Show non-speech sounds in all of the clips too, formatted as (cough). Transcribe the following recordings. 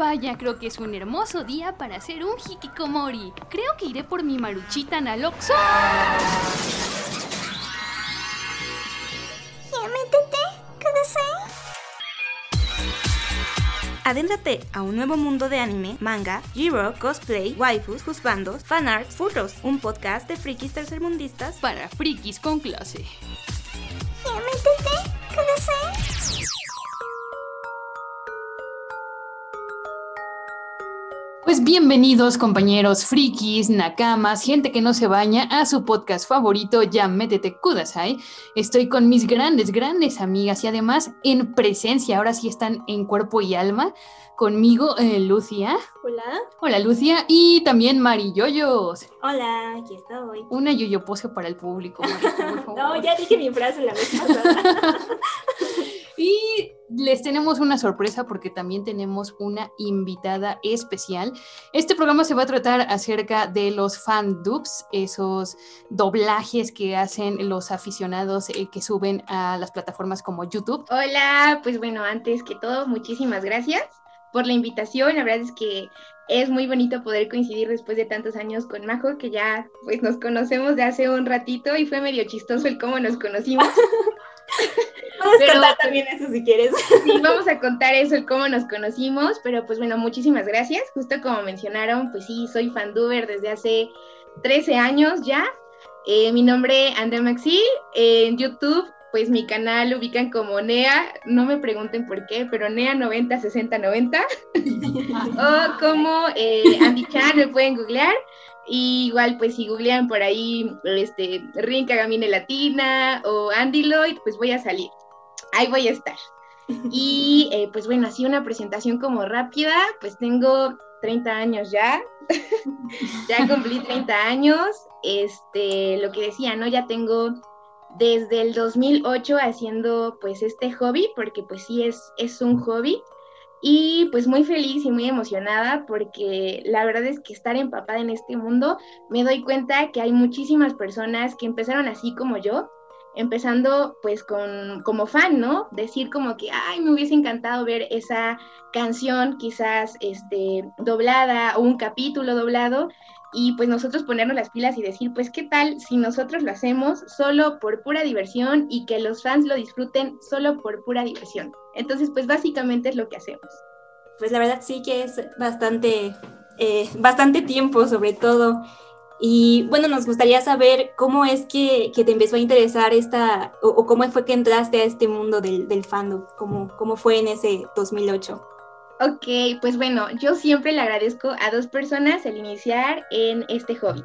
vaya, creo que es un hermoso día para hacer un hikikomori. Creo que iré por mi maruchita Naloxo. Adéntrate a un nuevo mundo de anime, manga, Giro, cosplay, waifus, juzbandos, fanarts, furros, un podcast de frikis tercermundistas Para frikis con clase. Pues bienvenidos compañeros frikis, nakamas, gente que no se baña a su podcast favorito, ya métete kudasai. Estoy con mis grandes, grandes amigas y además en presencia, ahora sí están en cuerpo y alma. Conmigo, eh, Lucia. Hola. Hola Lucia y también Mari Yoyos. Hola, aquí estoy. Una yoyo pose para el público. Mari, por (laughs) favor. No, ya dije mi frase la vez pasada. (laughs) Y les tenemos una sorpresa porque también tenemos una invitada especial. Este programa se va a tratar acerca de los fan dubs, esos doblajes que hacen los aficionados eh, que suben a las plataformas como YouTube. Hola, pues bueno, antes que todo, muchísimas gracias por la invitación. La verdad es que es muy bonito poder coincidir después de tantos años con Majo, que ya pues nos conocemos de hace un ratito y fue medio chistoso el cómo nos conocimos. (laughs) Puedes Pero- contar también eso si quieres. (laughs) Sí, vamos a contar eso, el cómo nos conocimos, pero pues bueno, muchísimas gracias. Justo como mencionaron, pues sí, soy fanduber desde hace 13 años ya. Eh, mi nombre Andrea Maxil, en YouTube, pues mi canal lo ubican como NEA, no me pregunten por qué, pero NEA 90 60 90. o como eh, Andy Chan, me pueden googlear. Y igual, pues si googlean por ahí, este, Rin Kagamine Latina o Andy Lloyd, pues voy a salir. Ahí voy a estar. Y (laughs) eh, pues bueno, así una presentación como rápida, pues tengo 30 años ya, (laughs) ya cumplí 30 años, este, lo que decía, ¿no? Ya tengo desde el 2008 haciendo pues este hobby, porque pues sí es, es un hobby, y pues muy feliz y muy emocionada porque la verdad es que estar empapada en este mundo, me doy cuenta que hay muchísimas personas que empezaron así como yo, empezando pues con como fan, ¿no? Decir como que, ay, me hubiese encantado ver esa canción quizás este doblada o un capítulo doblado y pues nosotros ponernos las pilas y decir, pues qué tal si nosotros lo hacemos solo por pura diversión y que los fans lo disfruten solo por pura diversión. Entonces, pues básicamente es lo que hacemos. Pues la verdad sí que es bastante, eh, bastante tiempo sobre todo. Y bueno, nos gustaría saber cómo es que, que te empezó a interesar esta, o, cómo fue que entraste a este mundo del, del fandom, cómo, cómo fue en ese 2008. Ok, pues bueno, yo siempre le agradezco a dos personas el iniciar en este hobby.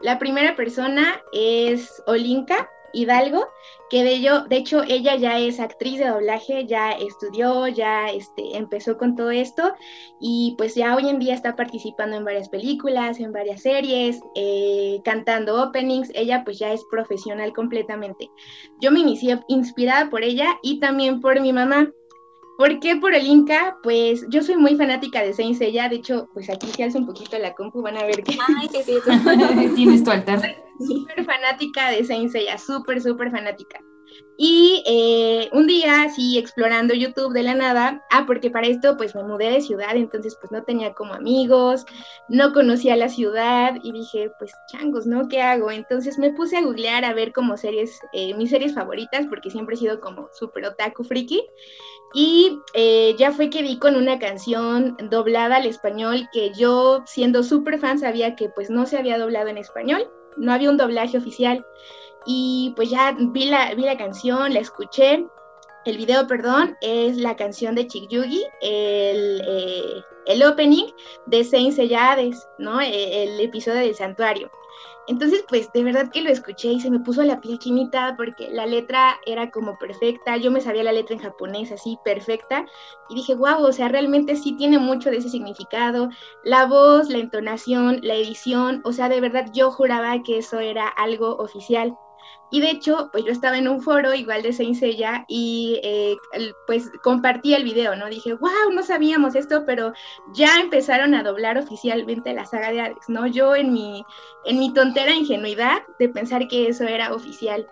La primera persona es Olinka Hidalgo, que de, ello, de hecho ella ya es actriz de doblaje, ya estudió, ya este, empezó con todo esto y pues ya hoy en día está participando en varias películas, en varias series, eh, cantando openings, ella pues ya es profesional completamente. Yo me inicié inspirada por ella y también por mi mamá. ¿Por qué por el Inca? Pues yo soy muy fanática de Saint Seiya, de hecho, pues aquí si alzo un poquito la compu van a ver que Ay, sí, (laughs) sí. Tienes tu altar. súper fanática de Saint Seiya, súper, súper fanática. Y eh, un día, así explorando YouTube de la nada, ah, porque para esto pues me mudé de ciudad, entonces pues no tenía como amigos, no conocía la ciudad y dije, pues changos, ¿no? ¿Qué hago? Entonces me puse a googlear a ver como series, eh, mis series favoritas, porque siempre he sido como súper otaku friki. Y eh, ya fue que vi con una canción doblada al español que yo, siendo súper fan, sabía que pues no se había doblado en español, no había un doblaje oficial. Y pues ya vi la, vi la canción, la escuché el video, perdón, es la canción de Chick Yugi, el, eh, el opening de Saint Sellades, ¿no? E, el episodio del santuario. Entonces, pues de verdad que lo escuché y se me puso la piel chinita porque la letra era como perfecta, yo me sabía la letra en japonés así, perfecta, y dije, wow, o sea, realmente sí tiene mucho de ese significado, la voz, la entonación, la edición, o sea, de verdad yo juraba que eso era algo oficial. Y de hecho, pues yo estaba en un foro igual de Saint y eh, pues compartí el video, ¿no? Dije, wow, no sabíamos esto, pero ya empezaron a doblar oficialmente la saga de Hades, ¿no? Yo en mi, en mi tontera ingenuidad de pensar que eso era oficial.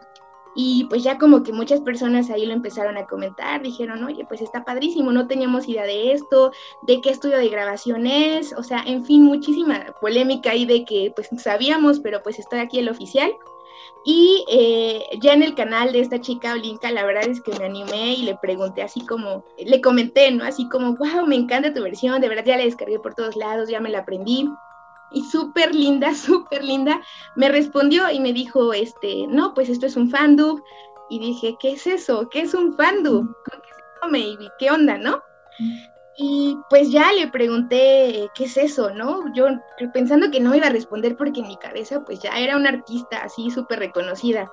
Y pues ya como que muchas personas ahí lo empezaron a comentar, dijeron, oye, pues está padrísimo, no teníamos idea de esto, de qué estudio de grabación es, o sea, en fin, muchísima polémica ahí de que pues sabíamos, pero pues estoy aquí el oficial. Y eh, ya en el canal de esta chica Olinka, la verdad es que me animé y le pregunté así como, le comenté, ¿no? Así como, wow, me encanta tu versión, de verdad ya la descargué por todos lados, ya me la aprendí. Y súper linda, (laughs) súper linda, me respondió y me dijo, este, no, pues esto es un fandub. Y dije, ¿qué es eso? ¿Qué es un fandub? ¿Con qué onda, no? Y pues ya le pregunté qué es eso, ¿no? Yo pensando que no iba a responder porque en mi cabeza pues ya era una artista así súper reconocida.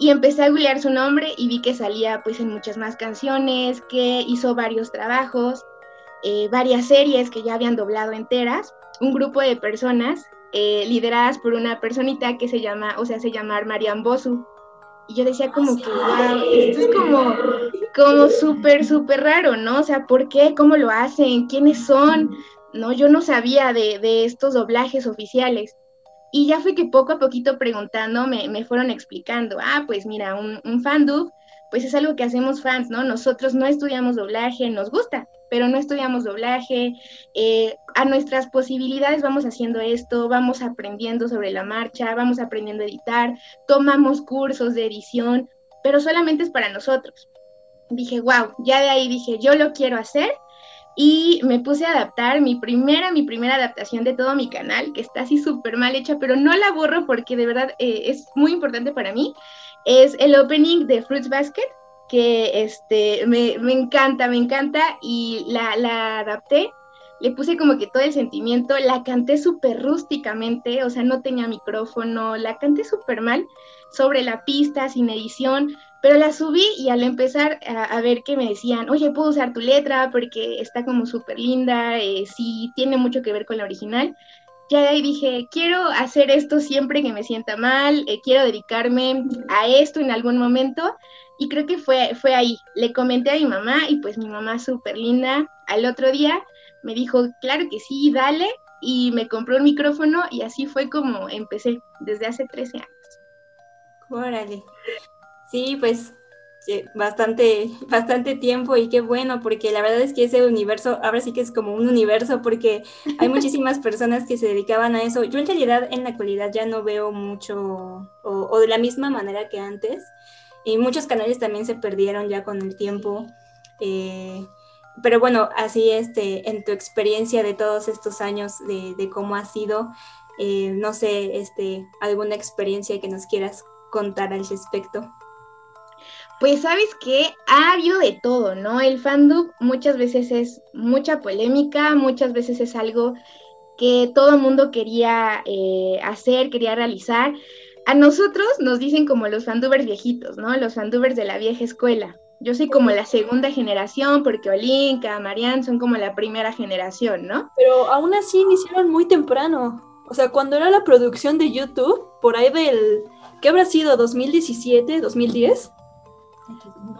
Y empecé a googlear su nombre y vi que salía pues en muchas más canciones, que hizo varios trabajos, eh, varias series que ya habían doblado enteras, un grupo de personas eh, lideradas por una personita que se llama, o sea, se llama Marian Bosu. Y yo decía como que, wow, esto es como, como súper, súper raro, ¿no? O sea, ¿por qué? ¿Cómo lo hacen? ¿Quiénes son? No, yo no sabía de, de estos doblajes oficiales. Y ya fue que poco a poquito preguntando me, me fueron explicando, ah, pues mira, un, un fandub, pues es algo que hacemos fans, ¿no? Nosotros no estudiamos doblaje, nos gusta, pero no estudiamos doblaje, eh, a nuestras posibilidades vamos haciendo esto, vamos aprendiendo sobre la marcha, vamos aprendiendo a editar, tomamos cursos de edición, pero solamente es para nosotros. Dije, wow, ya de ahí dije, yo lo quiero hacer y me puse a adaptar mi primera, mi primera adaptación de todo mi canal, que está así súper mal hecha, pero no la borro porque de verdad eh, es muy importante para mí. Es el opening de Fruits Basket, que este, me, me encanta, me encanta y la, la, adapté. Le puse como que todo el sentimiento, la canté súper rústicamente, o sea, no tenía micrófono, la canté súper mal sobre la pista, sin edición, pero la subí y al empezar a, ver que me decían, oye, puedo usar tu letra porque está como súper linda, eh, sí, tiene mucho que ver con la original, ya de ahí dije, quiero hacer esto siempre que me sienta mal, eh, quiero dedicarme a esto en algún momento. Y creo que fue, fue ahí. Le comenté a mi mamá y pues mi mamá súper linda. Al otro día me dijo, claro que sí, dale. Y me compró un micrófono y así fue como empecé desde hace 13 años. Órale. Sí, pues bastante, (laughs) bastante tiempo y qué bueno, porque la verdad es que ese universo, ahora sí que es como un universo, porque hay muchísimas personas que se dedicaban a eso. Yo en realidad en la actualidad ya no veo mucho o de la misma manera que antes. Y muchos canales también se perdieron ya con el tiempo. Eh, pero bueno, así este, en tu experiencia de todos estos años de, cómo ha sido, eh, no sé, este, alguna experiencia que nos quieras contar al respecto. Pues sabes que ha habido de todo, ¿no? El fandom muchas veces es mucha polémica, muchas veces es algo que todo el mundo quería eh, hacer, quería realizar, a nosotros nos dicen como los fandubers viejitos, ¿no? Los fandubers de la vieja escuela. Yo soy como la segunda generación porque Olinka, Marianne son como la primera generación, ¿no? Pero aún así iniciaron muy temprano. O sea, cuando era la producción de YouTube, por ahí del... ¿Qué habrá sido? ¿2017? ¿2010?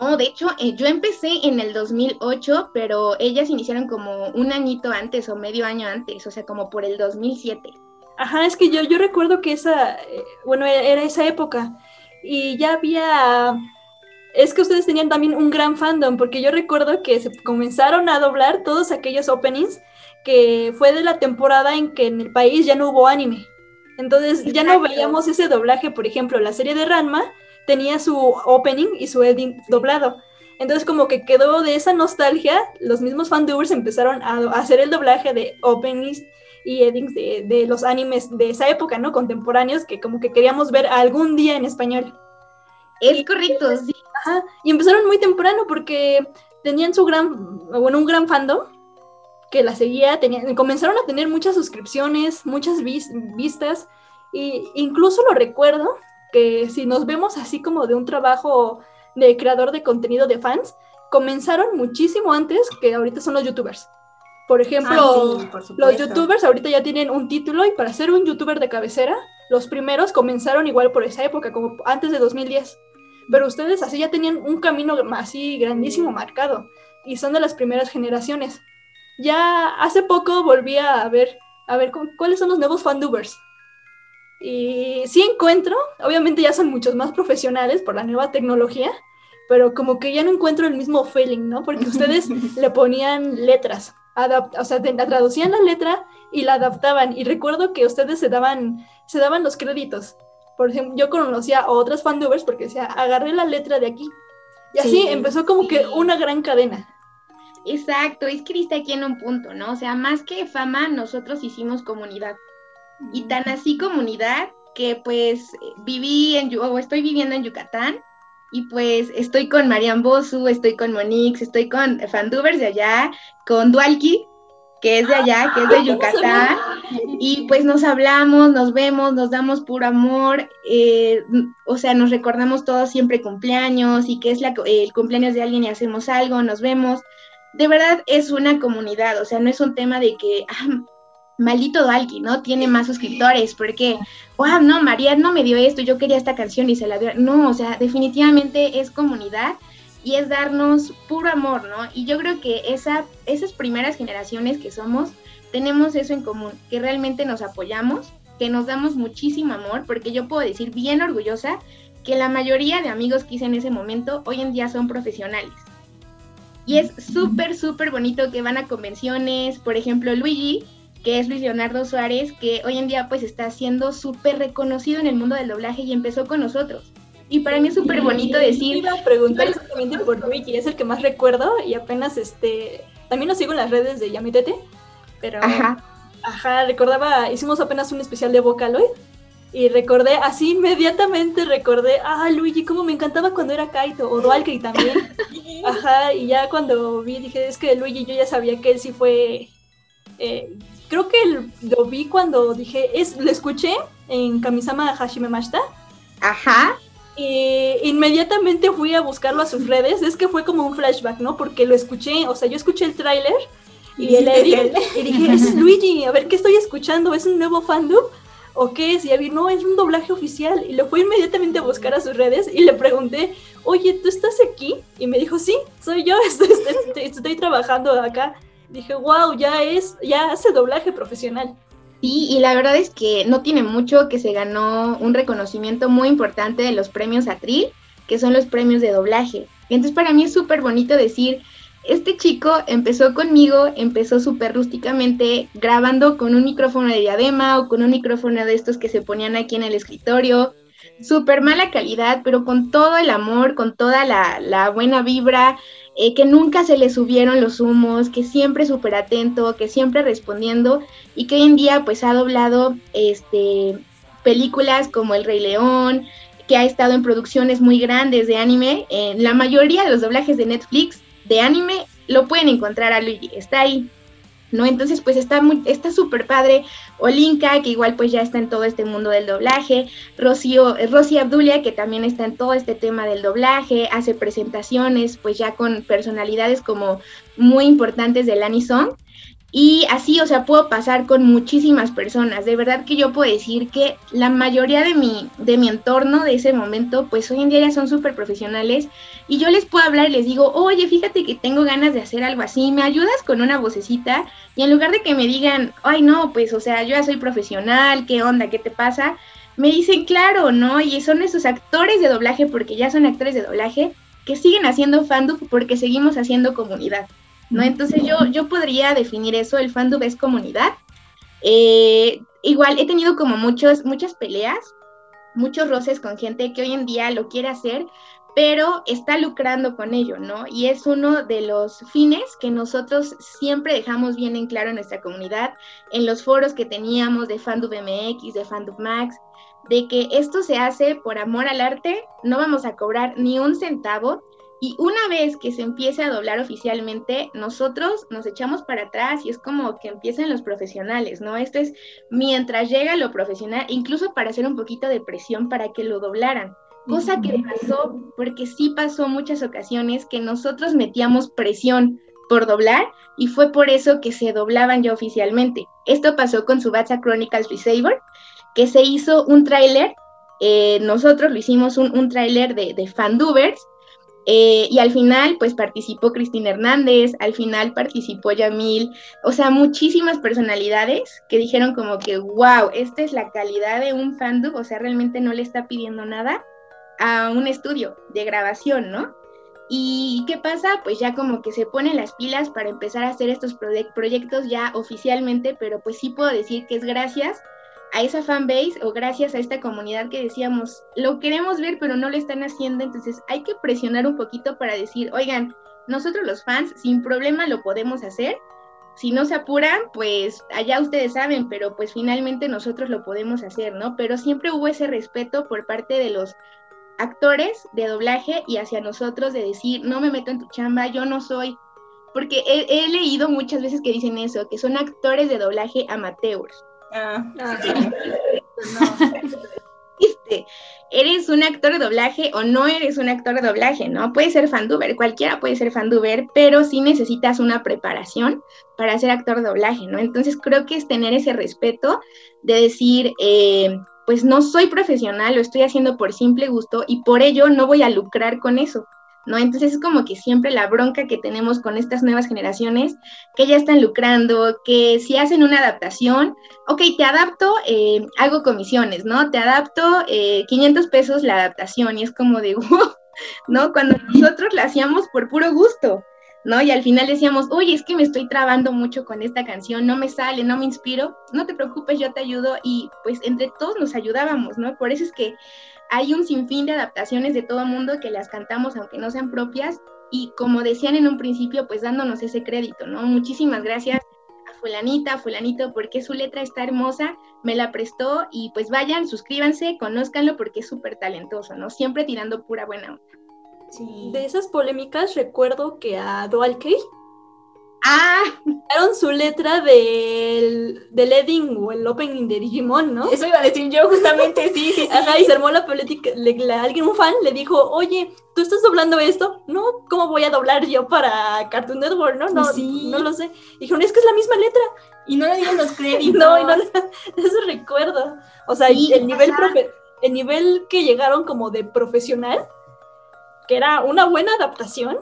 No, de hecho, eh, yo empecé en el 2008, pero ellas iniciaron como un añito antes o medio año antes, o sea, como por el 2007. Ajá, es que yo, yo recuerdo que esa, eh, bueno, e-, era esa época y ya había, es que ustedes tenían también un gran fandom, porque yo recuerdo que se comenzaron a doblar todos aquellos openings que fue de la temporada en que en el país ya no hubo anime. Entonces ya no veíamos ese doblaje, por ejemplo, la serie de Ranma tenía su opening y su ending doblado. Entonces como que quedó de esa nostalgia, los mismos fandubers empezaron a, a hacer el doblaje de openings y Eddings de, los animes de esa época, ¿no? Contemporáneos que como que queríamos ver algún día en español. Es correcto, sí. Ajá, y empezaron muy temprano porque tenían su gran, bueno, un gran fandom que la seguía, tenían, comenzaron a tener muchas suscripciones, muchas vis- vistas, e incluso lo recuerdo que si nos vemos así como de un trabajo de creador de contenido de fans, comenzaron muchísimo antes que ahorita son los youtubers. Por ejemplo, Ah, sí, por los youtubers ahorita ya tienen un título y para ser un youtuber de cabecera, los primeros comenzaron igual por esa época, como antes de 2010. Pero ustedes así ya tenían un camino así grandísimo marcado y son de las primeras generaciones. Ya hace poco volví a ver, a ver cu- cuáles son los nuevos fandubers. Y sí encuentro, obviamente ya son muchos más profesionales por la nueva tecnología, pero como que ya no encuentro el mismo feeling, ¿no? Porque (laughs) ustedes le ponían letras, o sea, la traducían la letra y la adaptaban. Y recuerdo que ustedes se daban, se daban los créditos. Por ejemplo, yo conocía a otras fandubers porque decía, agarré la letra de aquí. Y así Sí, empezó como que una gran cadena. Exacto, es que diste aquí en un punto, ¿no? O sea, más que fama, nosotros hicimos comunidad. Y tan así comunidad que pues viví en, o estoy viviendo en Yucatán y pues estoy con Marian Bosu, estoy con Monix, estoy con Fandubers de allá, con Dualki, que es de allá, que es de Yucatán. Y pues nos hablamos, nos vemos, nos damos puro amor, eh, o sea, nos recordamos todos siempre cumpleaños y que es la, el cumpleaños de alguien y hacemos algo, nos vemos. De verdad es una comunidad, o sea, no es un tema de que, ah, maldito Dalki, ¿no? Tiene más suscriptores, porque, wow, no, María no me dio esto, yo quería esta canción y se la dio. No, o sea, definitivamente es comunidad y es darnos puro amor, ¿no? Y yo creo que esa, esas primeras generaciones que somos, tenemos eso en común, que realmente nos apoyamos, que nos damos muchísimo amor, porque yo puedo decir bien orgullosa que la mayoría de amigos que hice en ese momento hoy en día son profesionales. Y es súper, súper bonito que van a convenciones, por ejemplo, Luigi, que es Luis Leonardo Suárez, que hoy en día pues está siendo súper reconocido en el mundo del doblaje y empezó con nosotros. Y para mí es súper bonito decir, Iba a preguntar exactamente por Luigi, es el que más recuerdo y apenas este. También lo sigo en las redes de Yamitete, pero. ajá, Ajá, recordaba, hicimos apenas un especial de Vocaloid y recordé, así inmediatamente recordé, ah, Luigi, cómo me encantaba cuando era Kaito, o Dualkri también. (laughs) Ajá, y ya cuando vi, dije, es que Luigi yo ya sabía que él sí fue, eh, creo que el- lo vi cuando dije, es, lo escuché en Kamisama Hashime Mashita. ajá, Y inmediatamente fui a buscarlo a sus redes. Es que fue como un flashback, ¿no? Porque lo escuché, o sea, yo escuché el tráiler y, Y el edit, (laughs) y dije, es (laughs) Luigi, a ver, ¿qué estoy escuchando? ¿Es un nuevo fandom? ¿O qué es? Y ya vi, no, es un doblaje oficial. Y lo fui inmediatamente a buscar a sus redes y le pregunté, oye, ¿tú estás aquí? Y me dijo, sí, soy yo, (laughs) estoy, estoy- estoy trabajando acá. Dije, wow, ya es, ya hace doblaje profesional. Sí, y la verdad es que no tiene mucho que se ganó un reconocimiento muy importante de los premios Atril, que son los premios de doblaje. Y entonces para mí es súper bonito decir, este chico empezó conmigo, empezó súper rústicamente grabando con un micrófono de diadema o con un micrófono de estos que se ponían aquí en el escritorio. Súper mala calidad, pero con todo el amor, con toda la, la buena vibra, eh, que nunca se le subieron los humos, que siempre súper atento, que siempre respondiendo y que hoy en día pues ha doblado este, películas como El Rey León, que ha estado en producciones muy grandes de anime. En la mayoría de los doblajes de Netflix de anime lo pueden encontrar a Luigi, está ahí. ¿No? Entonces, pues está muy, está súper padre. Olinka, que igual pues ya está en todo este mundo del doblaje. Rocío, Rosy Abdulia, que también está en todo este tema del doblaje, hace presentaciones, pues ya con personalidades como muy importantes del Anison. Y así, o sea, puedo pasar con muchísimas personas. De verdad que yo puedo decir que la mayoría de mi, de mi entorno de ese momento, pues hoy en día ya son súper profesionales. Y yo les puedo hablar y les digo, oye, fíjate que tengo ganas de hacer algo así, ¿me ayudas con una vocecita? Y en lugar de que me digan, ay, no, pues, o sea, yo ya soy profesional, ¿qué onda? ¿Qué te pasa? Me dicen, claro, ¿no? Y son esos actores de doblaje, porque ya son actores de doblaje, que siguen haciendo fandom porque seguimos haciendo comunidad. ¿No? Entonces yo, yo podría definir eso, el fandom es comunidad. Eh, igual he tenido como muchos, muchas peleas, muchos roces con gente que hoy en día lo quiere hacer, pero está lucrando con ello, ¿no? Y es uno de los fines que nosotros siempre dejamos bien en claro en nuestra comunidad, en los foros que teníamos de Fandub MX, de Fandub Max, de que esto se hace por amor al arte, no vamos a cobrar ni un centavo y una vez que se empiece a doblar oficialmente, nosotros nos echamos para atrás y es como que empiezan los profesionales, ¿no? Esto es mientras llega lo profesional, incluso para hacer un poquito de presión para que lo doblaran. Cosa que pasó, porque sí pasó muchas ocasiones que nosotros metíamos presión por doblar y fue por eso que se doblaban ya oficialmente. Esto pasó con Subatsa Chronicles Resaver, que se hizo un tráiler, eh, nosotros lo hicimos un, un tráiler de, de Fandubers, eh, y al final, pues participó Cristina Hernández, al final participó Yamil, o sea, muchísimas personalidades que dijeron como que, wow, esta es la calidad de un fandub, o sea, realmente no le está pidiendo nada a un estudio de grabación, ¿no? ¿Y qué pasa? Pues ya como que se ponen las pilas para empezar a hacer estos proyectos ya oficialmente, pero pues sí puedo decir que es gracias a esa fanbase o gracias a esta comunidad que decíamos, lo queremos ver, pero no lo están haciendo, entonces hay que presionar un poquito para decir, oigan, nosotros los fans sin problema lo podemos hacer. Si no se apuran, pues allá ustedes saben, pero pues finalmente nosotros lo podemos hacer, ¿no? Pero siempre hubo ese respeto por parte de los actores de doblaje y hacia nosotros de decir, no me meto en tu chamba, yo no soy, porque he, leído muchas veces que dicen eso, que son actores de doblaje amateurs. Ah, ah (laughs) ¿Eres un actor de doblaje o no eres un actor de doblaje? ¿No? Puede ser fanduber, cualquiera puede ser fanduber, pero sí necesitas una preparación para ser actor de doblaje, ¿no? Entonces creo que es tener ese respeto de decir, eh, pues no soy profesional, lo estoy haciendo por simple gusto y por ello no voy a lucrar con eso. ¿No? Entonces es como que siempre la bronca que tenemos con estas nuevas generaciones, que ya están lucrando, que si hacen una adaptación, ok, te adapto, eh, hago comisiones, ¿no? Te adapto 500 eh, pesos la adaptación y es como de, (laughs) ¿no? Cuando nosotros la hacíamos por puro gusto, ¿no? Y al final decíamos, oye, es que me estoy trabando mucho con esta canción, no me sale, no me inspiro, no te preocupes, yo te ayudo y pues entre todos nos ayudábamos, ¿no? Por eso es que hay un sinfín de adaptaciones de todo mundo que las cantamos aunque no sean propias y como decían en un principio, pues dándonos ese crédito, ¿no? Muchísimas gracias a fulanita, a fulanito, porque su letra está hermosa, me la prestó y pues vayan, suscríbanse, conózcanlo porque es súper talentoso, ¿no? Siempre tirando pura buena onda. Sí. De esas polémicas recuerdo que a Dual Ah, Dieron su letra del, del Edding o el opening de Digimon, ¿no? Eso iba a decir yo justamente, sí, sí, sí. Ajá, y se armó la política, alguien, un fan, le dijo, oye, ¿tú estás doblando esto? No, ¿cómo voy a doblar yo para Cartoon Network, no? No, sí. no lo sé. Dijeron, es que es la misma letra. Y no le dieron los créditos. (laughs) no, y no, (laughs) eso recuerdo. O sea, el nivel, el nivel que llegaron como de profesional, que era una buena adaptación,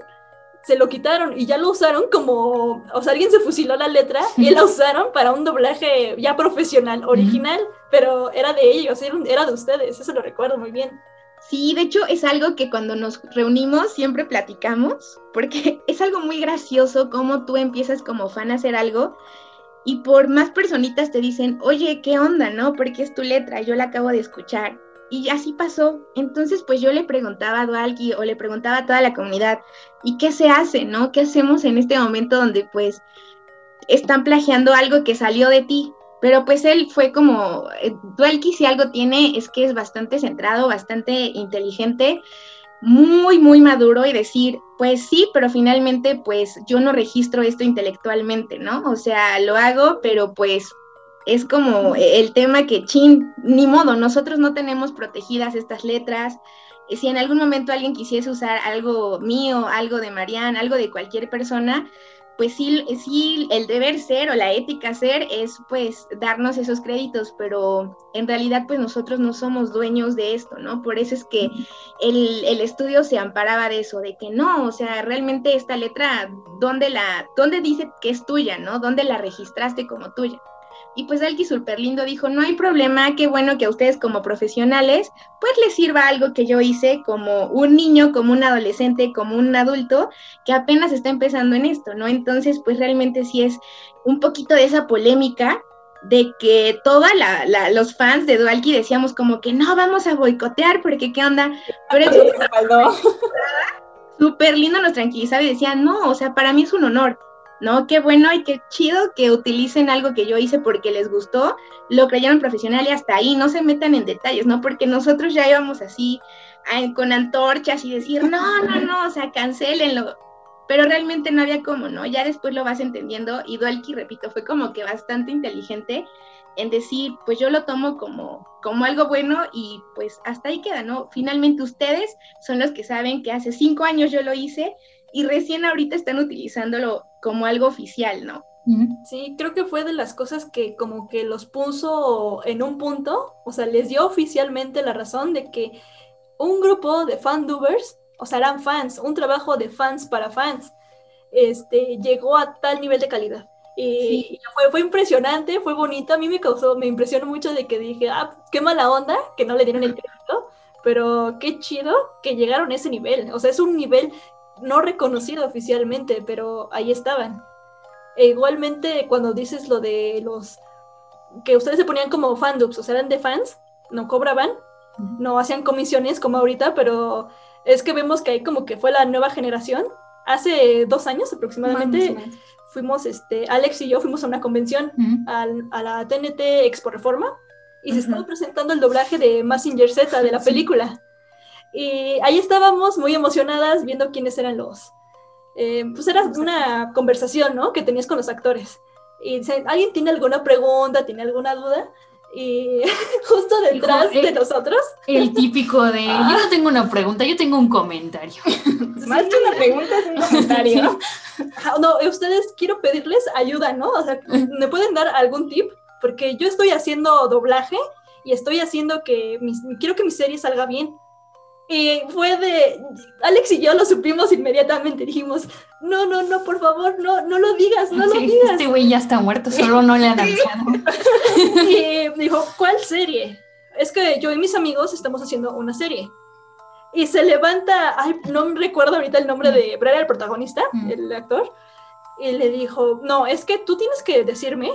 se lo quitaron y ya lo usaron como, o sea, alguien se fusiló la letra y la (laughs) usaron para un doblaje ya profesional, original, pero era de ellos, era de ustedes, eso lo recuerdo muy bien. Sí, de hecho es algo que cuando nos reunimos siempre platicamos, porque (laughs) es algo muy gracioso cómo tú empiezas como fan a hacer algo y por más personitas te dicen, oye, ¿qué onda, no? Porque es tu letra, yo la acabo de escuchar. Y así pasó. Entonces, pues yo le preguntaba a Dualki o le preguntaba a toda la comunidad, ¿y qué se hace, no? ¿Qué hacemos en este momento donde pues están plagiando algo que salió de ti? Pero pues él fue como, eh, Dualki si algo tiene es que es bastante centrado, bastante inteligente, muy, muy maduro y decir, pues sí, pero finalmente pues yo no registro esto intelectualmente, ¿no? O sea, lo hago, pero pues es como el tema que, chin, ni modo, nosotros no tenemos protegidas estas letras. Si en algún momento alguien quisiese usar algo mío, algo de Marianne, algo de cualquier persona, pues sí, sí, el deber ser o la ética ser es pues darnos esos créditos, pero en realidad pues nosotros no somos dueños de esto, ¿no? Por eso es que el, el estudio se amparaba de eso, de que no, o sea, realmente esta letra, ¿dónde la, dónde dice que es tuya, ¿no? ¿Dónde la registraste como tuya? Y pues Alki súper lindo dijo, no hay problema, qué bueno que a ustedes como profesionales, pues les sirva algo que yo hice como un niño, como un adolescente, como un adulto que apenas está empezando en esto, ¿no? Entonces, pues realmente sí es un poquito de esa polémica de que todos los fans de Dualki decíamos como que no vamos a boicotear porque qué onda, pero (laughs) súper (laughs) lindo nos tranquilizaba y decía, no, o sea, para mí es un honor, ¿no? Qué bueno y qué chido que utilicen algo que yo hice porque les gustó, lo creyeron profesional y hasta ahí, no se metan en detalles, ¿no? Porque nosotros ya íbamos así con antorchas y decir, no, no, no, o sea, cancelenlo. Pero realmente no había cómo, ¿no? Ya después lo vas entendiendo y Dualki, repito, fue como que bastante inteligente en decir, pues yo lo tomo como, como algo bueno y pues hasta ahí queda, ¿no? Finalmente ustedes son los que saben que hace cinco años yo lo hice y recién ahorita están utilizándolo como algo oficial, ¿no? Sí, creo que fue de las cosas que como que los puso en un punto, o sea, les dio oficialmente la razón de que un grupo de fandubers, o sea, eran fans, un trabajo de fans para fans, este, llegó a tal nivel de calidad. Y fue, fue, impresionante, fue bonito. A mí me causó, me impresionó mucho de que dije, ah, qué mala onda que no le dieron el crédito, pero qué chido que llegaron a ese nivel. O sea, es un nivel no reconocido oficialmente, pero ahí estaban. E igualmente, cuando dices lo de los que ustedes se ponían como fandubs, o sea, eran de fans, no cobraban, no hacían comisiones como ahorita, pero es que vemos que ahí como que fue la nueva generación. Hace dos años aproximadamente fuimos, este, Alex y yo fuimos a una convención a la TNT Expo Reforma y se estaba presentando el doblaje de Massinger Z de la película. Y ahí estábamos muy emocionadas viendo quiénes eran los... Eh, pues era una conversación, ¿no? Que tenías con los actores. Y dicen, ¿alguien tiene alguna pregunta? ¿Tiene alguna duda? Y (laughs) justo detrás de nosotros. El típico de, yo no tengo una pregunta, yo tengo un comentario. (laughs) Más que una pregunta es un comentario. (laughs) No, ustedes quiero pedirles ayuda, ¿no? O sea, ¿me pueden dar algún tip? Porque yo estoy haciendo doblaje y estoy haciendo que, quiero que mi serie salga bien. Y fue de, Alex y yo lo supimos inmediatamente, dijimos, no, no, no, por favor, no, no lo digas, no lo digas. Este güey ya está muerto, solo no le han avisado. (laughs) y dijo, ¿cuál serie? Es que yo y mis amigos estamos haciendo una serie. Y se levanta, ay, no recuerdo ahorita el nombre de Brera, el protagonista, el actor, y le dijo, no, es que tú tienes que decirme,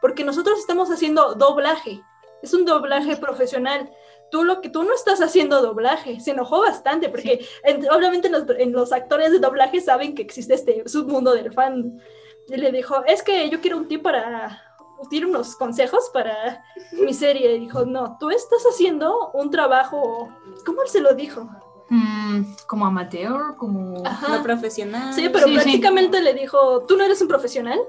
porque nosotros estamos haciendo doblaje, es un doblaje profesional tú lo que tú no estás haciendo doblaje. Se enojó bastante porque obviamente en los, actores de doblaje saben que existe este submundo del fan. Y le dijo, es que yo quiero un tip para, tiene unos consejos para mi serie. Y dijo, no, tú estás haciendo un trabajo, ¿cómo él se lo dijo? Mm, como amateur, como... profesional. Sí, pero prácticamente le dijo, tú no eres un profesional,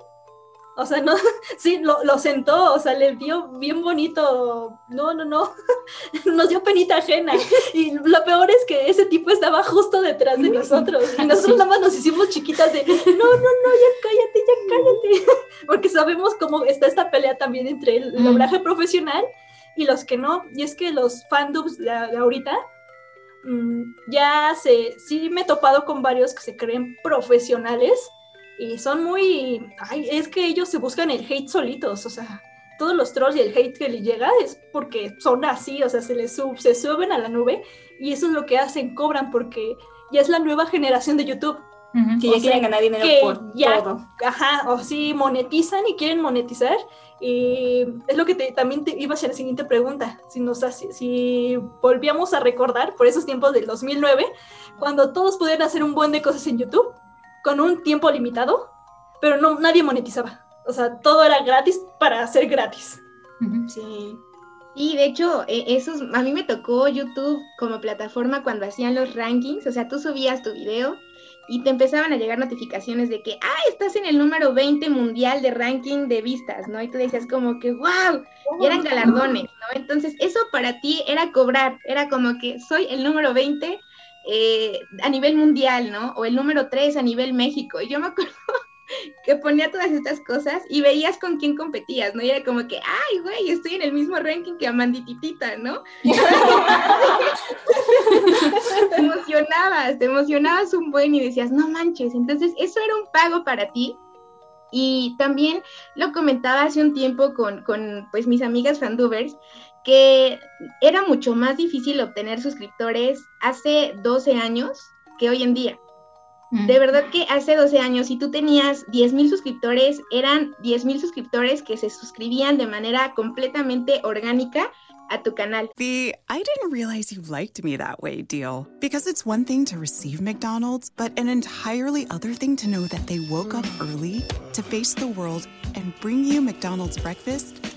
o sea, no, (laughs) sí, lo, lo, sentó, o sea, le dio bien bonito. No, no, no. (laughs) Nos dio penita ajena. Y lo peor es que ese tipo estaba justo detrás de nosotros. Y (laughs) nosotros nada más nos hicimos chiquitas de, no, no, no, ya cállate, ya cállate. Porque sabemos cómo está esta pelea también entre el doblaje profesional y los que no. Y es que los fandubs de, ahorita mm, ya se, sí me he topado con varios que se creen profesionales y son muy, ay, es que ellos se buscan el hate solitos, o sea, todos los trolls y el hate que les llega es porque son así, o sea, se les sub, se suben a la nube y eso es lo que hacen, cobran porque ya es la nueva generación de YouTube. Que ya quieren ganar dinero por todo. Ajá, o sí, monetizan y quieren monetizar. Y es lo que también te iba a ser la siguiente pregunta. Si, nos, si volvíamos a recordar por esos tiempos del 2009, cuando todos pudieran hacer un buen de cosas en YouTube, con un tiempo limitado, pero no, nadie monetizaba. O sea, todo era gratis para ser gratis. Sí. Y de hecho, e, eso a mí me tocó YouTube como plataforma cuando hacían los rankings, o sea, tú subías tu video y te empezaban a llegar notificaciones de que, ah, estás en el número 20 mundial de ranking de vistas, ¿no? Y tú decías como que, wow, y eran galardones, ¿no? Entonces, eso para ti era cobrar, era como que soy el número 20 eh, a nivel mundial, ¿no? O el número 3 a nivel México. Y yo me acuerdo (laughs) que ponía todas estas cosas y veías con quién competías, ¿no? Y era como que, ay, güey, estoy en el mismo ranking que Amandititita, ¿no? (laughs) (laughs) te emocionabas, te emocionabas un buen y decías, no manches, entonces eso era un pago para ti. Y también lo comentaba hace un tiempo con, pues mis amigas fandubers, que era mucho más difícil obtener suscriptores hace 12 años que hoy en día. Mm. De verdad que hace 12 años, si tú tenías 10 mil suscriptores, eran 10 mil suscriptores que se suscribían de manera completamente orgánica a tu canal. The I didn't realize you liked me that way deal. Because it's one thing to receive McDonald's, but an entirely other thing to know that they woke up early to face the world and bring you McDonald's breakfast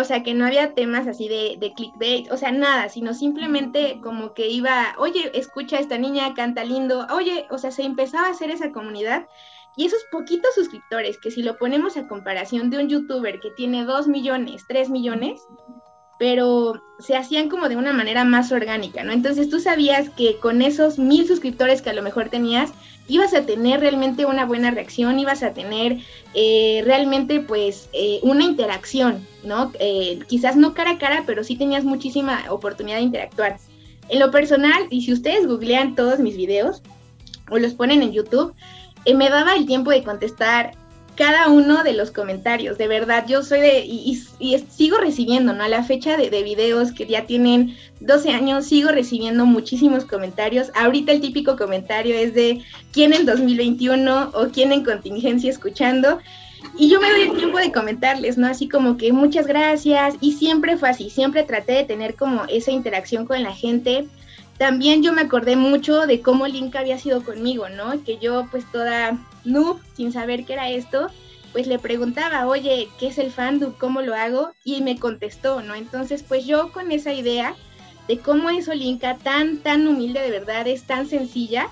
O sea, que no había temas así de, de clickbait, o sea, nada, sino simplemente como que iba, oye, escucha a esta niña, canta lindo, oye, o sea, se empezaba a hacer esa comunidad y esos poquitos suscriptores, que si lo ponemos a comparación de un youtuber que tiene 2 millones, 3 millones, pero se hacían como de una manera más orgánica, ¿no? Entonces tú sabías que con esos mil suscriptores que a lo mejor tenías, ibas a tener realmente una buena reacción, ibas a tener eh, realmente pues eh, una interacción, ¿no? Eh, quizás no cara a cara, pero sí tenías muchísima oportunidad de interactuar. En lo personal, y si ustedes googlean todos mis videos o los ponen en YouTube, me daba el tiempo de contestar cada uno de los comentarios. De verdad, yo soy de, y, sigo recibiendo, ¿no? A la fecha de, de, videos que ya tienen 12 años, sigo recibiendo muchísimos comentarios. Ahorita el típico comentario es de quién en 2021 o quién en contingencia escuchando. Y yo me doy el tiempo de comentarles, ¿no? Así como que muchas gracias. Y siempre fue así, siempre traté de tener como esa interacción con la gente. También yo me acordé mucho de cómo Link había sido conmigo, ¿no? Que yo pues toda noob, sin saber qué era esto, pues le preguntaba, oye, ¿qué es el fandom? ¿Cómo lo hago? Y me contestó, ¿no? Entonces pues yo con esa idea de cómo es Olinka tan, tan humilde de verdad, es tan sencilla,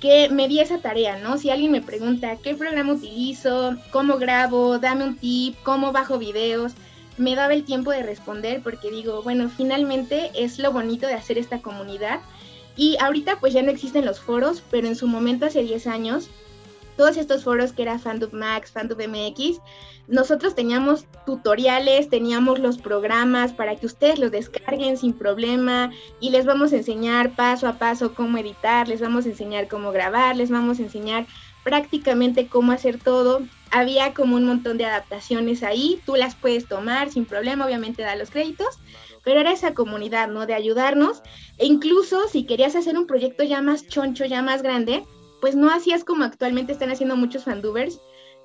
que me di esa tarea, ¿no? Si alguien me pregunta qué programa utilizo, cómo grabo, dame un tip, cómo bajo videos, me daba el tiempo de responder porque digo, bueno, finalmente es lo bonito de hacer esta comunidad. Y ahorita pues ya no existen los foros, pero en su momento hace 10 años, todos estos foros que era Fandub Max, Fandub MX, nosotros teníamos tutoriales, teníamos los programas para que ustedes los descarguen sin problema y les vamos a enseñar paso a paso cómo editar, les vamos a enseñar cómo grabar, les vamos a enseñar prácticamente cómo hacer todo. Había como un montón de adaptaciones ahí, tú las puedes tomar sin problema, obviamente da los créditos, pero era esa comunidad, ¿no? De ayudarnos e incluso si querías hacer un proyecto ya más choncho, ya más grande, pues no hacías como actualmente están haciendo muchos fandubers,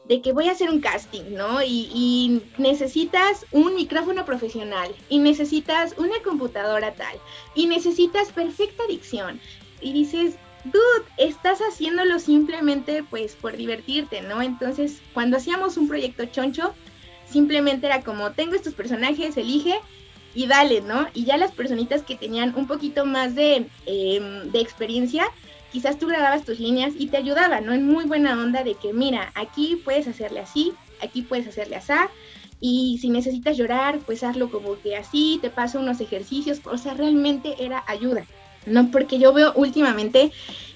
de que voy a hacer un casting, ¿no? Y, necesitas un micrófono profesional, y necesitas una computadora tal, y necesitas perfecta dicción. Y dices, dude, estás haciéndolo simplemente pues por divertirte, ¿no? Entonces, cuando hacíamos un proyecto choncho, simplemente era como, tengo estos personajes, elige y dale, ¿no? Y ya las personitas que tenían un poquito más de, eh, de experiencia, quizás tú grababas tus líneas y te ayudaba, ¿no? En muy buena onda de que, mira, aquí puedes hacerle así, aquí puedes hacerle así, y si necesitas llorar, pues hazlo como que así, te paso unos ejercicios, o sea, realmente era ayuda, ¿no? Porque yo veo últimamente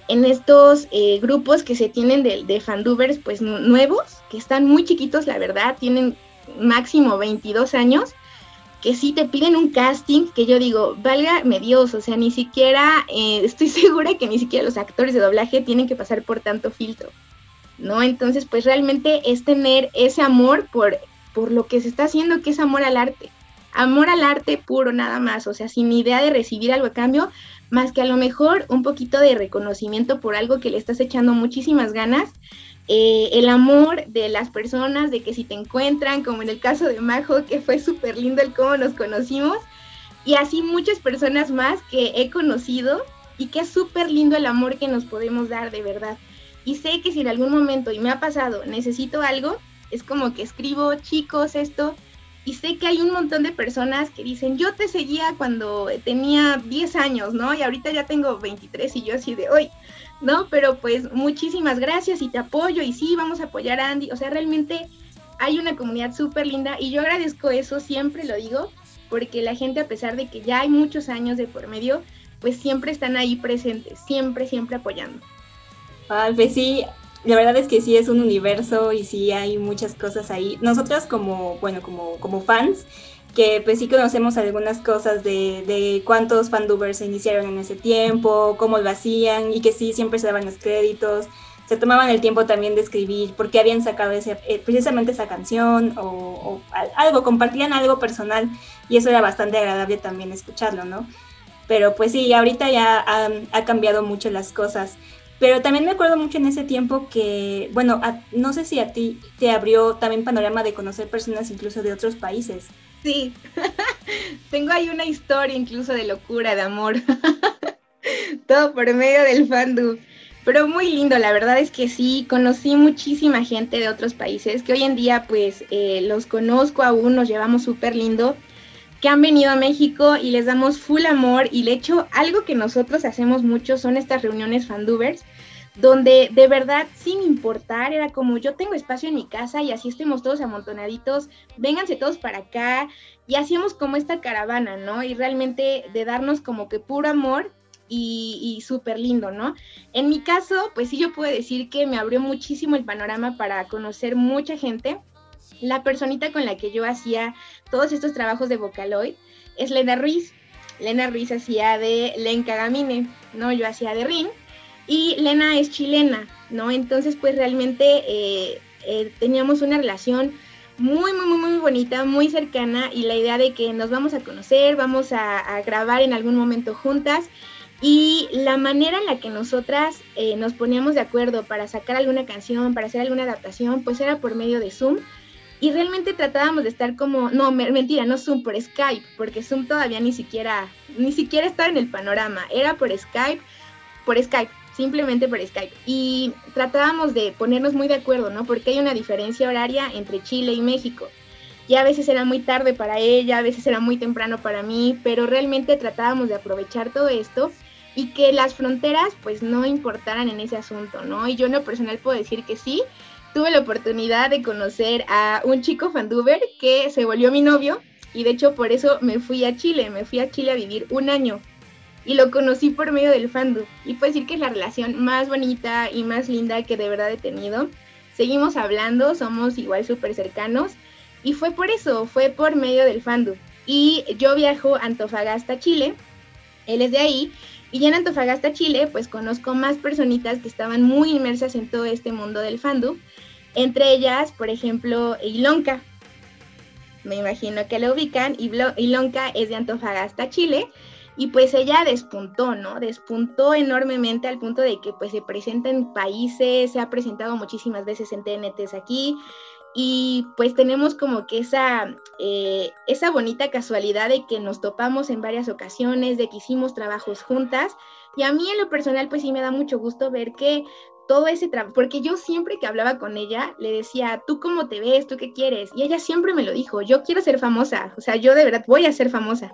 en estos eh, grupos que se tienen de, de fandubers, pues nuevos, que están muy chiquitos, la verdad, tienen máximo 22 años, que sí te piden un casting que yo digo, válgame Dios, o sea, ni siquiera, eh, estoy (laughs) segura que ni siquiera los actores de doblaje tienen que pasar por tanto filtro, ¿no? Entonces, pues realmente es tener ese amor por, por lo que se está haciendo, que es amor al arte. Amor al arte puro nada más, o sea, sin idea de recibir algo a cambio, más que a lo mejor un poquito de reconocimiento por algo que le estás echando muchísimas ganas eh, el amor de las personas, de que si te encuentran, como en el caso de Majo, que fue súper lindo el cómo nos conocimos, y así muchas personas más que he conocido y que es súper lindo el amor que nos podemos dar de verdad. Y sé que si en algún momento, y me ha pasado, necesito algo, es como que escribo, chicos, esto, y sé que hay un montón de personas que dicen, yo te seguía cuando tenía 10 años, ¿no? Y ahorita ya tengo 23 y yo así de hoy. ¿No? Pero pues muchísimas gracias y te apoyo y sí, vamos a apoyar a Andy. O sea, realmente hay una comunidad súper linda y yo agradezco eso, siempre lo digo, porque la gente a pesar de que ya hay muchos años de por medio, pues siempre están ahí presentes, siempre, siempre apoyando. Ah, pues sí, la verdad es que sí es un universo y sí hay muchas cosas ahí. Nosotras como, bueno, como, como fans, que pues sí conocemos algunas cosas de, de cuántos fandubers se iniciaron en ese tiempo, cómo lo hacían y que sí, siempre se daban los créditos se tomaban el tiempo también de escribir por qué habían sacado ese, eh, precisamente esa canción o, algo, compartían algo personal y eso era bastante agradable también escucharlo, ¿no? Pero pues sí, ahorita ya ha, cambiado mucho las cosas. Pero también me acuerdo mucho en ese tiempo que, bueno, no sé si a ti te abrió también panorama de conocer personas incluso de otros países. Sí, (laughs) tengo ahí una historia incluso de locura, de amor. (laughs) Todo por medio del fandom. Pero muy lindo, la verdad es que sí, conocí muchísima gente de otros países que hoy en día pues eh, los conozco aún, nos llevamos súper lindo, que han venido a México y les damos full amor y de hecho algo que nosotros hacemos mucho son estas reuniones fandubers donde de verdad, sin importar, era como yo tengo espacio en mi casa y así estemos todos amontonaditos, vénganse todos para acá y hacíamos como esta caravana, ¿no? Y realmente de darnos como que puro amor y, súper lindo, ¿no? En mi caso, pues sí yo puedo decir que me abrió muchísimo el panorama para conocer mucha gente. La personita con la que yo hacía todos estos trabajos de Vocaloid es Lena Ruiz. Lena Ruiz hacía de Lenka Gamine, ¿no? Yo hacía de Rin. Y Lena es chilena, ¿no? Entonces, pues realmente eh, eh, teníamos una relación muy, muy, muy, muy bonita, muy cercana y la idea de que nos vamos a conocer, vamos a, grabar en algún momento juntas y la manera en la que nosotras eh, nos poníamos de acuerdo para sacar alguna canción, para hacer alguna adaptación, pues era por medio de Zoom. Y realmente tratábamos de estar como, no, mentira, no Zoom, por Skype, porque Zoom todavía ni siquiera, ni siquiera estaba en el panorama, era por Skype, por Skype, simplemente por Skype. Y tratábamos de ponernos muy de acuerdo, ¿no? Porque hay una diferencia horaria entre Chile y México. Y a veces era muy tarde para ella, a veces era muy temprano para mí, pero realmente tratábamos de aprovechar todo esto y que las fronteras pues no importaran en ese asunto, ¿no? Y yo en lo personal puedo decir que sí, tuve la oportunidad de conocer a un chico fanduber que se volvió mi novio y de hecho por eso me fui a Chile, me fui a Chile a vivir un año y lo conocí por medio del fandom y puedo decir que es la relación más bonita y más linda que de verdad he tenido. Seguimos hablando, somos igual súper cercanos y fue por eso, fue por medio del fandom. Y yo viajo a Antofagasta, Chile, él es de ahí y ya en Antofagasta, Chile, pues conozco más personitas que estaban muy inmersas en todo este mundo del fandom. Entre ellas, por ejemplo, Ilonka. Me imagino que la ubican. Ilonka es de Antofagasta, Chile. Y pues ella despuntó, ¿no? Despuntó enormemente al punto de que pues se presenta en países, se ha presentado muchísimas veces en TNTs aquí, y pues tenemos como que esa, eh, esa bonita casualidad de que nos topamos en varias ocasiones, de que hicimos trabajos juntas y a mí en lo personal pues sí me da mucho gusto ver que todo ese trabajo, porque yo siempre que hablaba con ella le decía, ¿tú cómo te ves? ¿Tú qué quieres? Y ella siempre me lo dijo, yo quiero ser famosa, o sea, yo de verdad voy a ser famosa,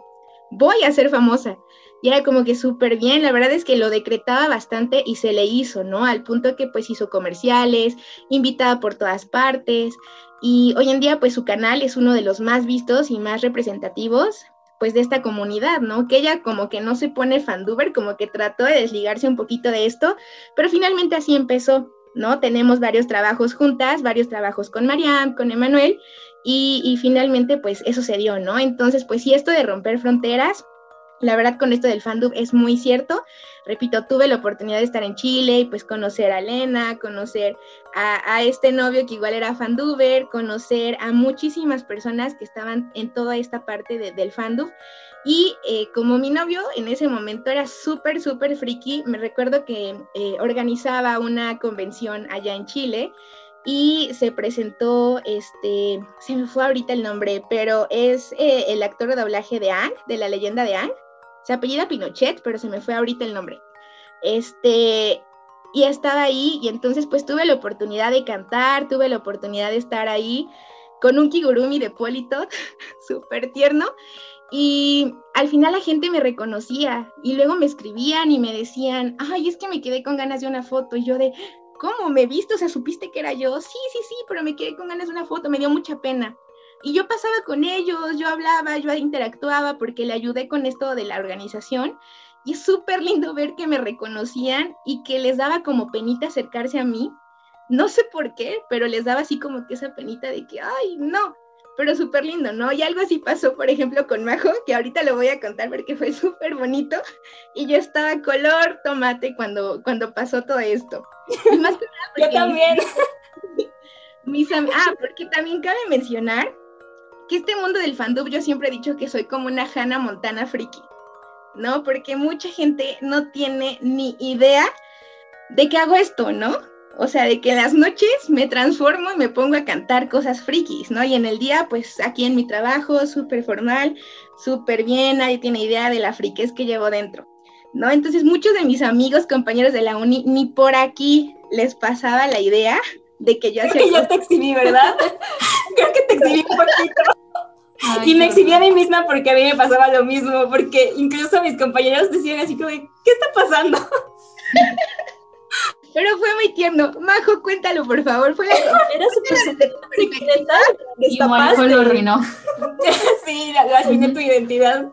voy a ser famosa y era como que súper bien, la verdad es que lo decretaba bastante y se le hizo, ¿no? Al punto que pues hizo comerciales, invitada por todas partes y hoy en día pues su canal es uno de los más vistos y más representativos pues de esta comunidad, ¿no? Que ella como que no se pone fanduber, como que trató de desligarse un poquito de esto, pero finalmente así empezó, ¿no? Tenemos varios trabajos juntas, varios trabajos con Mariam, con Emanuel, y, finalmente pues eso se dio, ¿no? Entonces pues sí, esto de romper fronteras, la verdad con esto del fandub es muy cierto. Repito, tuve la oportunidad de estar en Chile y pues conocer a Elena, conocer a, este novio que igual era fanduber, conocer a muchísimas personas que estaban en toda esta parte del fandub. Y eh, como mi novio en ese momento era súper, súper friki, me recuerdo que eh, organizaba una convención allá en Chile y se presentó, este, se me fue ahorita el nombre, pero es eh, el actor de doblaje de Ang, de la leyenda de Ang. Se apellida Pinochet, pero se me fue ahorita el nombre. Este, y estaba ahí y entonces pues tuve la oportunidad de cantar, tuve la oportunidad de estar ahí con un kigurumi de Politot, (laughs) súper tierno. Y al final la gente me reconocía y luego me escribían y me decían, ay, es que me quedé con ganas de una foto. Y yo de, ¿cómo me viste? O sea, supiste que era yo. Sí, sí, sí, pero me quedé con ganas de una foto, me dio mucha pena. Y yo pasaba con ellos, yo hablaba, yo interactuaba porque le ayudé con esto de la organización. Y es súper lindo ver que me reconocían y que les daba como penita acercarse a mí. No sé por qué, pero les daba así como que esa penita de que, ay, no, pero súper lindo, ¿no? Y algo así pasó, por ejemplo, con Majo, que ahorita lo voy a contar porque fue (laughs) súper bonito. Y yo estaba color tomate cuando, cuando pasó todo esto. más (laughs) yo también. (laughs) Mis, ah, porque también cabe mencionar que este mundo del fandub yo siempre he dicho que soy como una Hannah Montana friki, ¿no? Porque mucha gente no tiene ni idea de que hago esto, ¿no? O sea, de que en las noches me transformo y me pongo a cantar cosas frikis, ¿no? Y en el día, pues aquí en mi trabajo, súper formal, súper bien, nadie tiene idea de la friquez que llevo dentro, ¿no? Entonces muchos de mis amigos, compañeros de la uni, ni por aquí les pasaba la idea de que yo Creo que yo te exhibí, ¿verdad? (laughs) Creo que te exhibí un poquito. y me exhibí a mí misma porque a mí me pasaba lo mismo, porque incluso mis compañeros decían así como, ¿qué está pasando? (laughs) Pero fue muy tierno. Majo, cuéntalo, por favor. Fue la Era súper secreta. Y Majo lo arruinó. (laughs) sí, arruiné tu identidad.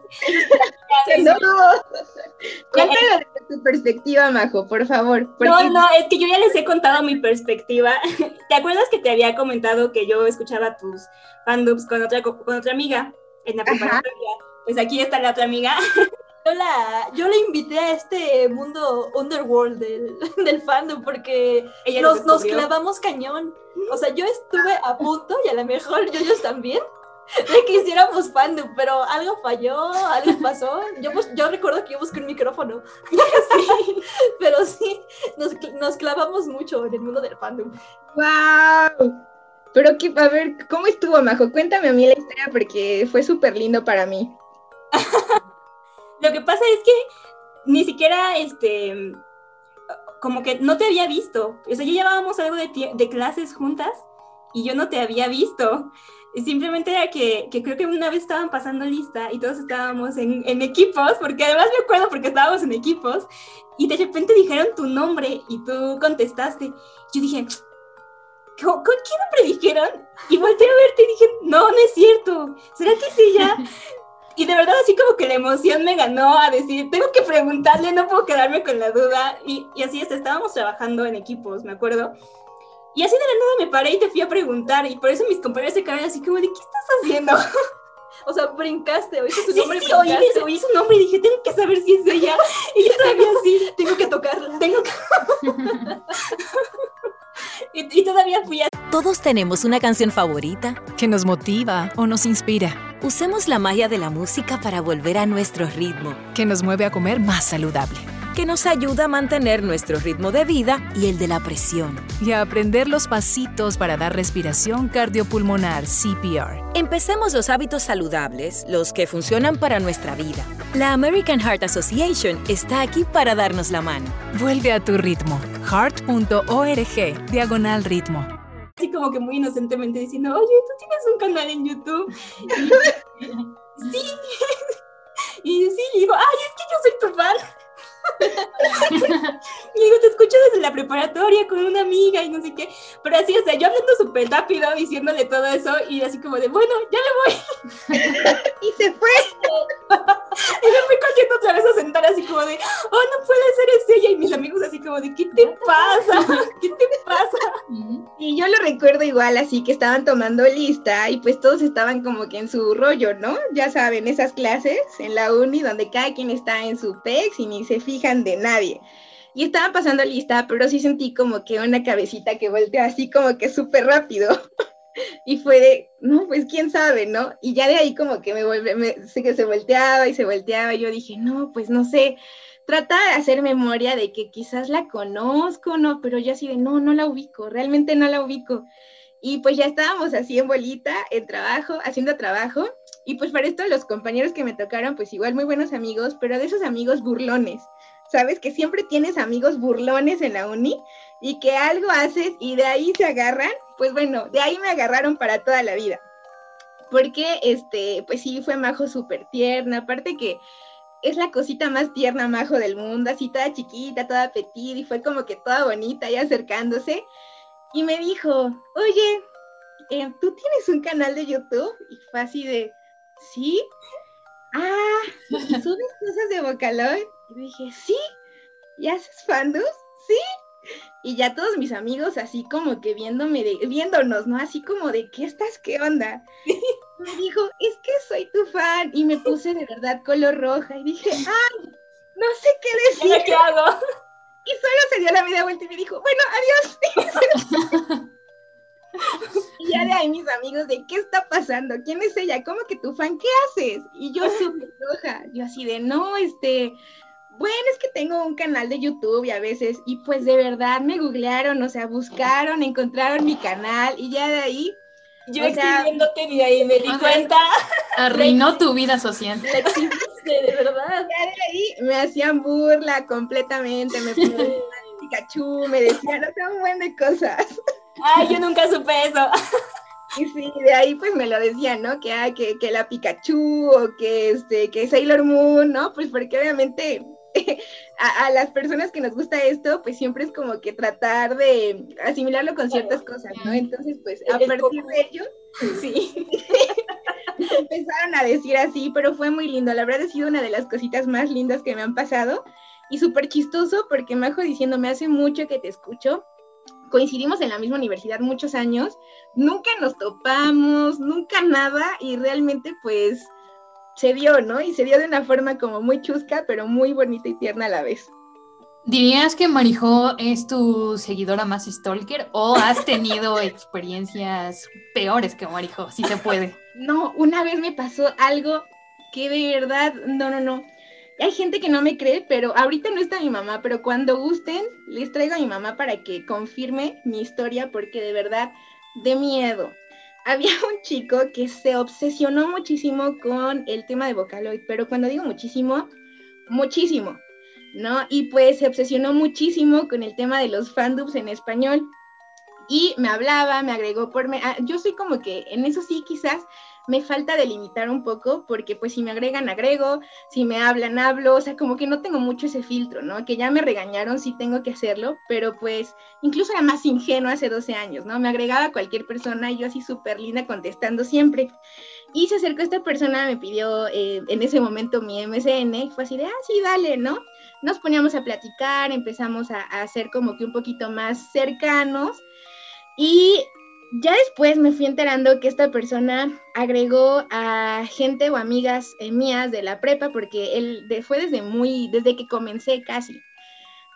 no. (laughs) Cuéntalo desde tu perspectiva, Majo, por favor. No, no, es que yo ya les he contado mi perspectiva. (laughs) ¿Te acuerdas que te había comentado que yo escuchaba tus fandubs con otra, con otra amiga en la preparatoria? Pues aquí está la otra amiga. Yo la, yo la invité a este mundo underworld del, (laughs) del fandom porque nos, nos, clavamos cañón. O sea, yo estuve a punto, y a lo mejor yo también, de que hiciéramos fandom, pero algo falló, algo pasó. Yo, yo recuerdo que yo busqué un micrófono. (laughs) sí, pero sí, nos, nos, clavamos mucho en el mundo del fandom. ¡Wow! Pero, que, a ver, ¿cómo estuvo, Majo? Cuéntame a mí la historia porque fue súper lindo para mí. (laughs) Lo que pasa es que ni siquiera, este, como que no te había visto. O sea, ya llevábamos algo de, de clases juntas y yo no te había visto. Simplemente era que, que, creo que una vez estaban pasando lista y todos estábamos en, en, equipos, porque además me acuerdo porque estábamos en equipos, y de repente dijeron tu nombre y tú contestaste. Yo dije, ¿con qué nombre dijeron? Y volteé a verte y dije, no, no es cierto. ¿Será que sí ya? (laughs) Y de verdad así como que la emoción me ganó a decir, tengo que preguntarle, no puedo quedarme con la duda. Y, y así es, estábamos trabajando en equipos, me acuerdo. Y así de la nada me paré y te fui a preguntar. Y por eso mis compañeros se quedaron así como de, ¿qué estás haciendo? (laughs) O sea, brincaste, oíste su sí, nombre. Sí, oí, oí, su nombre y dije, tengo que saber si es ella. (laughs) Y yo todavía así, (laughs) tengo que tocarla. Tengo que... (laughs) y, todavía fui a... Todos tenemos una canción favorita que nos motiva o nos inspira. Usemos la magia de la música para volver a nuestro ritmo, que nos mueve a comer más saludable, que nos ayuda a mantener nuestro ritmo de vida y el de la presión, y a aprender los pasitos para dar respiración cardiopulmonar CPR. Empecemos los hábitos saludables, los que funcionan para nuestra vida. La American Heart Association está aquí para darnos la mano. Vuelve a tu ritmo. heart.org, diagonal ritmo así como que muy inocentemente diciendo, oye, tú tienes un canal en YouTube. Y, (laughs) sí. (laughs) Y sí, y digo, ay, es que yo soy tu fan. Y digo, te escucho desde la preparatoria con una amiga y no sé qué. Pero así, o sea, yo hablando súper rápido, diciéndole todo eso y así como de, bueno, ya me voy. (laughs) y se fue. (laughs) y me fui cogiendo otra vez a sentar así como de, oh, no puede ser, es ella. Y mis amigos así como de, ¿qué te pasa? ¿Qué te pasa? Y yo lo recuerdo igual, así que estaban tomando lista y pues todos estaban como que en su rollo, ¿no? Ya saben, esas clases en la uni donde cada quien está en su pex y ni se de nadie. Y estaba pasando lista, pero sí sentí como que una cabecita que volteó así como que súper rápido. (laughs) y fue de, no, pues quién sabe, ¿no? Y ya de ahí como que me vuelve, sé que se volteaba y se volteaba. Y yo dije, no, pues no sé. Trata de hacer memoria de que quizás la conozco, ¿no? Pero yo así de, no, no la ubico, realmente no la ubico. Y pues ya estábamos así en bolita, en trabajo, haciendo trabajo. Y pues para esto los compañeros que me tocaron, pues igual muy buenos amigos, pero de esos amigos burlones. ¿Sabes? Que siempre tienes amigos burlones en la uni y que algo haces y de ahí se agarran. Pues bueno, de ahí me agarraron para toda la vida. Porque, este, pues sí, fue Majo súper tierna. Aparte que es la cosita más tierna, majo del mundo, así toda chiquita, toda petit, y fue como que toda bonita y acercándose. Y me dijo, oye, eh, ¿tú tienes un canal de YouTube? Y fue así de, ¿sí? Ah, ¿subes cosas de Vocaloid? Y dije, sí. ¿Y haces fandus? Sí. Y ya todos mis amigos así como que viéndome, de, viéndonos, ¿no? Así como de, ¿qué estás? ¿Qué onda? (laughs) Me dijo, es que soy tu fan. Y me puse de verdad color roja. Y dije, ay, no sé qué (laughs) decir. ¿Qué hago? (laughs) Y solo se dio la media vuelta y me dijo, bueno, adiós. y ya de ahí mis amigos de, ¿qué está pasando? ¿Quién es ella? ¿Cómo que tu fan? ¿Qué haces? Y yo súper roja. Yo así de, no, este bueno, es que tengo un canal de YouTube y a veces, y pues de verdad me googlearon, o sea, buscaron, encontraron mi canal y ya de ahí. Yo escribiéndote y ahí me di cuenta. Arruinó (laughs) tu vida social. de verdad. Ya de ahí me hacían burla completamente, me ponían (laughs) Pikachu, me decían, no sé, un buen de cosas. Ay, yo nunca supe eso. (laughs) Y sí, de ahí pues me lo decían, ¿no? Que, ah, que, que la Pikachu o que, este, que Sailor Moon, ¿no? Pues porque obviamente (laughs) a, las personas que nos gusta esto, pues siempre es como que tratar de asimilarlo con ciertas cosas, ¿no? Entonces, pues a partir de ello, sí, (laughs) empezaron a decir así, pero fue muy lindo. La verdad ha sido una de las cositas más lindas que me han pasado y súper chistoso porque Majo diciendo, me hace mucho que te escucho. Coincidimos en la misma universidad muchos años, nunca nos topamos, nunca nada y realmente pues se dio, ¿no? Y se dio de una forma como muy chusca, pero muy bonita y tierna a la vez. ¿Dirías que Marijo es tu seguidora más stalker o has tenido (laughs) experiencias peores que Marijo, si se puede? No, una vez me pasó algo que de verdad, no, no, no. Hay gente que no me cree, pero ahorita no está mi mamá, pero cuando gusten, les traigo a mi mamá para que confirme mi historia, porque de verdad, de miedo había (laughs) un chico que se obsesionó muchísimo con el tema de Vocaloid, pero cuando digo muchísimo, muchísimo, ¿no? Y pues se obsesionó muchísimo con el tema de los fandubs en español. Y me hablaba, me agregó por... Me, ah, yo soy como que en eso sí quizás me falta delimitar un poco porque pues si me agregan, agrego, si me hablan, hablo, o sea, como que no tengo mucho ese filtro, ¿no? Que ya me regañaron, sí tengo que hacerlo, pero pues incluso era más ingenuo hace 12 años, ¿no? Me agregaba cualquier persona y yo así súper linda contestando siempre. Y se acercó esta persona, me pidió eh, en ese momento mi MSN, y fue así de, ah, sí, dale, ¿no? Nos poníamos a platicar, empezamos a, a como que un poquito más cercanos. Y ya después me fui enterando que esta persona agregó a gente o amigas eh, mías de la prepa, porque él fue desde muy, desde que comencé casi.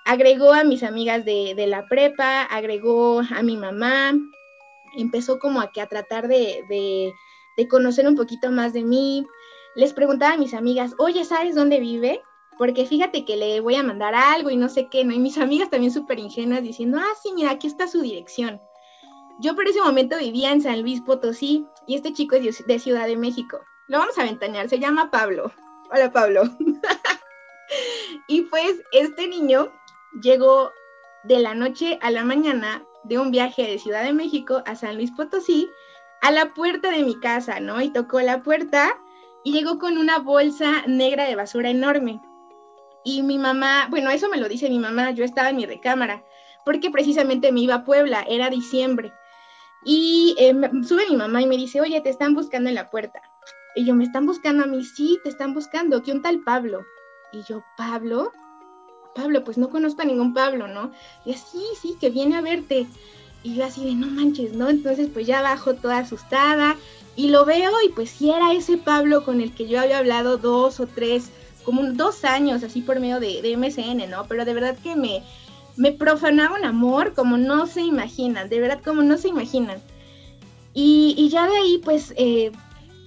Agregó a mis amigas de, la prepa, agregó a mi mamá, empezó como a, que a tratar de, de, conocer un poquito más de mí. Les preguntaba a mis amigas, oye, ¿sabes dónde vive? Porque fíjate que le voy a mandar algo y no sé qué, ¿no? Y mis amigas también súper ingenuas diciendo, ah, sí, mira, aquí está su dirección. Yo por ese momento vivía en San Luis Potosí y este chico es de Ciudad de México. Lo vamos a ventanear, se llama Pablo. Hola Pablo. (laughs) y pues este niño llegó de la noche a la mañana de un viaje de Ciudad de México a San Luis Potosí a la puerta de mi casa, ¿no? Y tocó la puerta y llegó con una bolsa negra de basura enorme. Y mi mamá, bueno, eso me lo dice mi mamá, yo estaba en mi recámara, porque precisamente me iba a Puebla, era diciembre. Y eh, sube mi mamá y me dice, oye, te están buscando en la puerta. Y yo, ¿me están buscando a mí? Sí, te están buscando. ¿Qué un tal Pablo? Y yo, ¿Pablo? Pablo, pues no conozco a ningún Pablo, ¿no? Y sí, sí, que viene a verte. Y yo así de, no manches, ¿no? Entonces pues ya bajo toda asustada y lo veo y pues sí era ese Pablo con el que yo había hablado dos o tres, como dos años así por medio de, de MSN, ¿no? Pero de verdad que me, me profanaba un amor como no se imaginan, de verdad como no se imaginan. Y, ya de ahí, pues, eh,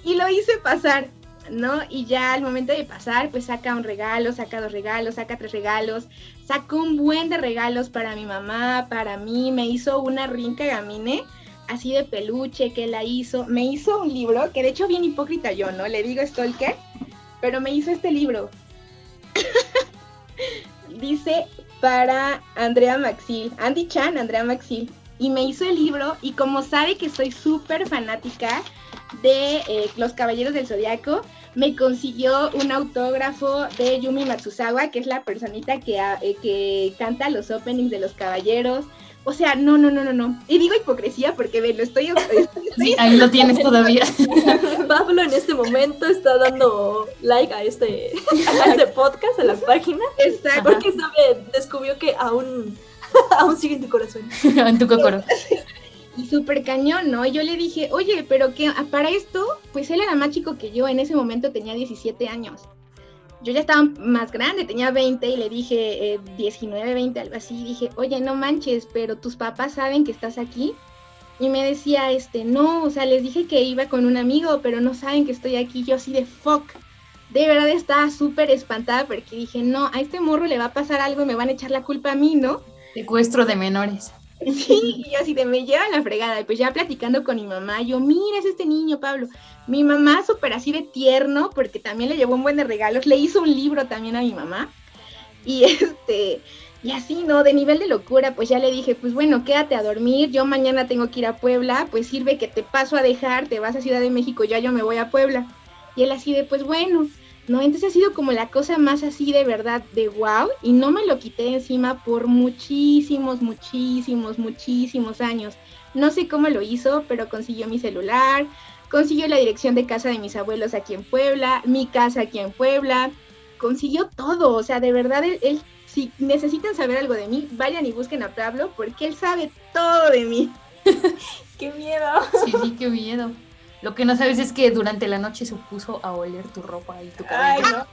y lo hice pasar, ¿no? Y ya al momento de pasar, pues saca un regalo, saca dos regalos, saca tres regalos, sacó un buen de regalos para mi mamá, para mí, me hizo una rinca gamine así de peluche que la hizo, me hizo un libro, que de hecho bien hipócrita yo, ¿no? Le digo Stalker, pero me hizo este libro. (laughs) Dice para Andrea Maxil, Andy Chan, Andrea Maxil. y me hizo el libro y como sabe que soy súper fanática de eh, Los Caballeros del Zodiaco, me consiguió un autógrafo de Yumi Matsuzawa, que es la personita que, eh, que canta los openings de los caballeros. O sea, no, no, no, no, no. Y digo hipocresía porque ve, lo estoy. sí, ahí lo tienes todavía. (laughs) Pablo en este momento está dando like a este, a este podcast, a la página. Exacto. Porque sabe, descubrió que aún, (laughs) aún sigue en tu corazón. (laughs) en tu cocoro. Y súper cañón, ¿no? Y yo le dije, oye, pero que para esto, pues él era más chico que yo, en ese momento tenía 17 años yo ya estaba más grande, tenía 20 y le dije 19, eh, 20, algo así. dije, oye, no manches, pero tus papás saben que estás aquí. Y me decía, este, no, o sea, les dije que iba con un amigo, pero no saben que estoy aquí. Yo así de fuck. De verdad estaba súper espantada porque dije, no, a este morro le va a pasar algo y me van a echar la culpa a mí, ¿no? Secuestro de menores. Sí, y así de me llevan la fregada. Y pues ya platicando con mi mamá, yo, mira, es este niño, Pablo. Mi mamá súper así de tierno, porque también le llevó un buen de regalos, le hizo un libro también a mi mamá. Y (laughs) este, y así, ¿no? De nivel de locura, pues ya le dije, pues bueno, quédate a dormir, yo mañana tengo que ir a Puebla, pues sirve que te paso a dejar, te vas a Ciudad de México, ya yo me voy a Puebla. Y él así de, pues bueno, ¿no? Entonces ha sido como la cosa más así de verdad de wow y no me lo quité encima por muchísimos, muchísimos, muchísimos años. No sé cómo lo hizo, pero consiguió mi celular, consiguió la dirección de casa de mis abuelos aquí en Puebla, mi casa aquí en Puebla, consiguió todo, o sea, de verdad, él, si necesitan saber algo de mí, vayan y busquen a Pablo porque él sabe todo de mí. (laughs) ¡Qué miedo! Sí, sí, qué miedo. Lo que no sabes es que durante la noche se puso a oler tu ropa y tu cabello. Ay,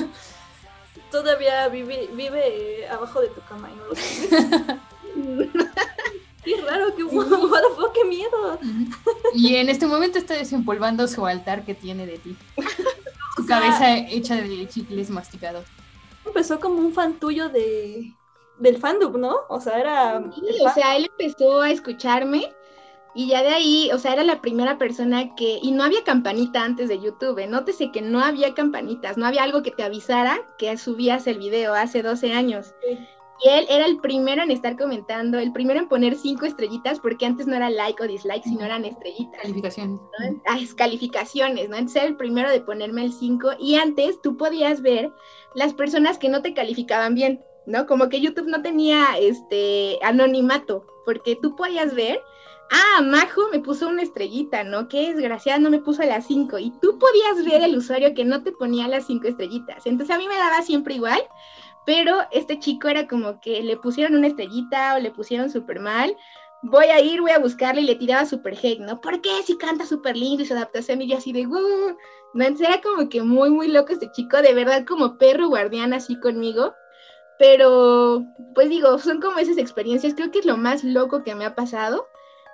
no. (laughs) Todavía vive, vive abajo de tu cama y no lo sabes. (laughs) Qué raro, qué, qué miedo. Y en este momento está desempolvando su altar que tiene de ti. (laughs) Su cabeza hecha de chicles masticados. Empezó como un fan tuyo de del fandom, ¿no? O sea, era... Sí, o sea, él empezó a escucharme y ya de ahí, o sea, era la primera persona que, y no había campanita antes de YouTube, ¿eh? nótese que no había campanitas, no había algo que te avisara que subías el video hace 12 años. Sí. Y él era el primero en estar comentando, el primero en poner cinco estrellitas, porque antes no era like o dislike, sino eran estrellitas. Calificaciones. ¿no? Ah, calificaciones, ¿no? Entonces era el primero de ponerme el cinco. Y antes tú podías ver las personas que no te calificaban bien, ¿no? Como que YouTube no tenía este anonimato, porque tú podías ver ah, Majo me puso una estrellita, ¿no? Qué desgraciada, no me puso las cinco. Y tú podías ver el usuario que no te ponía las cinco estrellitas. Entonces a mí me daba siempre igual, pero este chico era como que le pusieron una estrellita o le pusieron súper mal. Voy a ir, voy a buscarle y le tiraba súper hate, ¿no? ¿Por qué? Si canta súper lindo y su adaptación y yo así de, ¡wow! No, entonces era como que muy, muy loco este chico, de verdad como perro guardián así conmigo. Pero, pues digo, son como esas experiencias, creo que es lo más loco que me ha pasado,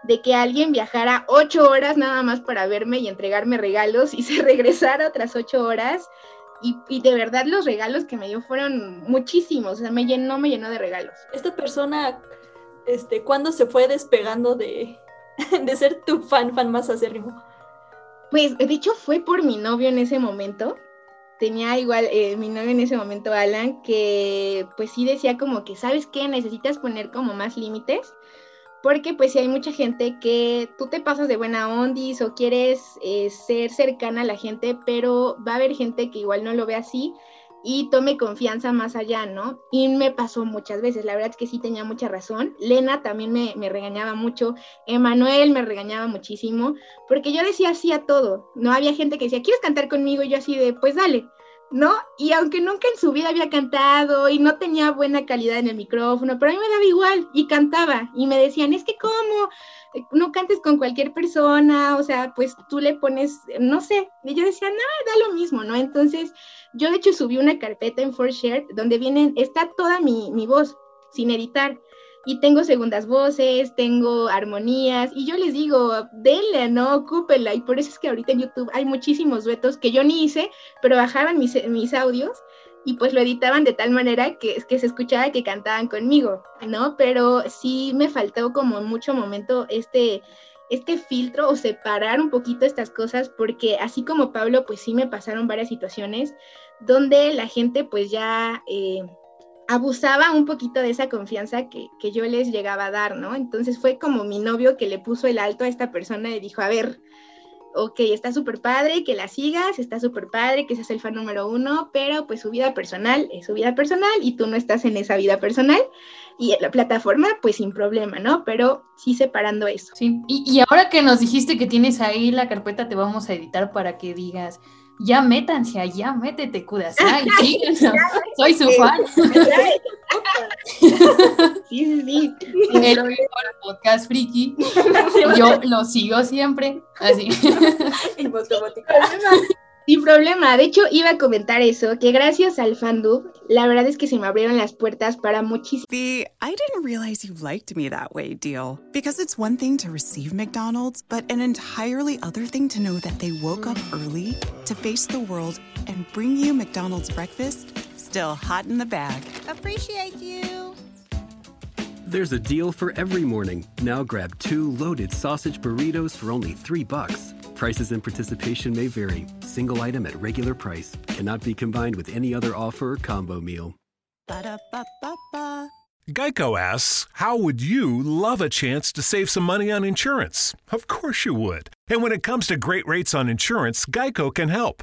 de que alguien viajara ocho horas nada más para verme y entregarme regalos y (laughs) se regresara otras ocho horas y, de verdad los regalos que me dio fueron muchísimos, o sea, me llenó, me llenó de regalos. Esta persona, este, ¿cuándo se fue despegando de, (laughs) de ser tu fan, fan más acérrimo? Pues, de hecho, fue por mi novio en ese momento. Tenía igual eh, mi novio en ese momento, Alan, que pues sí decía como que, ¿sabes qué? Necesitas poner como más límites porque pues si hay mucha gente que tú te pasas de buena ondis o quieres eh, ser cercana a la gente, pero va a haber gente que igual no lo ve así y tome confianza más allá, ¿no? Y me pasó muchas veces, la verdad es que sí tenía mucha razón. Lena también me, me regañaba mucho, Emanuel me regañaba muchísimo, porque yo decía así a todo, ¿no? Había gente que decía, ¿quieres cantar conmigo? Y yo así de, pues dale. ¿No? Y aunque nunca en su vida había cantado y no tenía buena calidad en el micrófono, pero a mí me daba igual y cantaba y me decían, es que cómo, no cantes con cualquier persona, o sea, pues tú le pones, no sé, y yo decía, no, da lo mismo, ¿no? Entonces, yo de hecho subí una carpeta en ForShare donde vienen, está toda mi, mi voz sin editar y tengo segundas voces, tengo armonías, y yo les digo, denle, ¿no? Ocúpenla, y por eso es que ahorita en YouTube hay muchísimos duetos que yo ni hice, pero bajaban mis, mis audios y pues lo editaban de tal manera que, que se escuchaba que cantaban conmigo, ¿no? Pero sí me faltó como mucho momento este, este filtro o separar un poquito estas cosas, porque así como Pablo, pues sí me pasaron varias situaciones donde la gente pues ya... Eh, abusaba un poquito de esa confianza que, que, yo les llegaba a dar, ¿no? Entonces fue como mi novio que le puso el alto a esta persona y dijo, a ver, ok, está súper padre que la sigas, está súper padre que seas el fan número uno, pero pues su vida personal es su vida personal y tú no estás en esa vida personal y la plataforma pues sin problema, ¿no? Pero sí separando eso. Sí, y ahora que nos dijiste que tienes ahí la carpeta, te vamos a editar para que digas, ya métanse allá, métete, Kudasai, (laughs) (laughs) soy su fan. Sí, sí, sí. (laughs) El podcast friki. Yo lo sigo siempre. Así. Sin problema. De hecho, iba a comentar eso, que gracias al fandub, la verdad es que se me abrieron las puertas para muchísimo. The I didn't realize you liked me that way deal. Because it's one thing to receive McDonald's, but an entirely other thing to know that they woke up early to face the world and bring you McDonald's breakfast still hot in the bag. Appreciate you. There's a deal for every morning. Now grab two loaded sausage burritos for only three bucks. Prices and participation may vary. Single item at regular price cannot be combined with any other offer or combo meal. Ba-da-ba-ba-ba. Geico asks, How would you love a chance to save some money on insurance? Of course you would. And when it comes to great rates on insurance, Geico can help.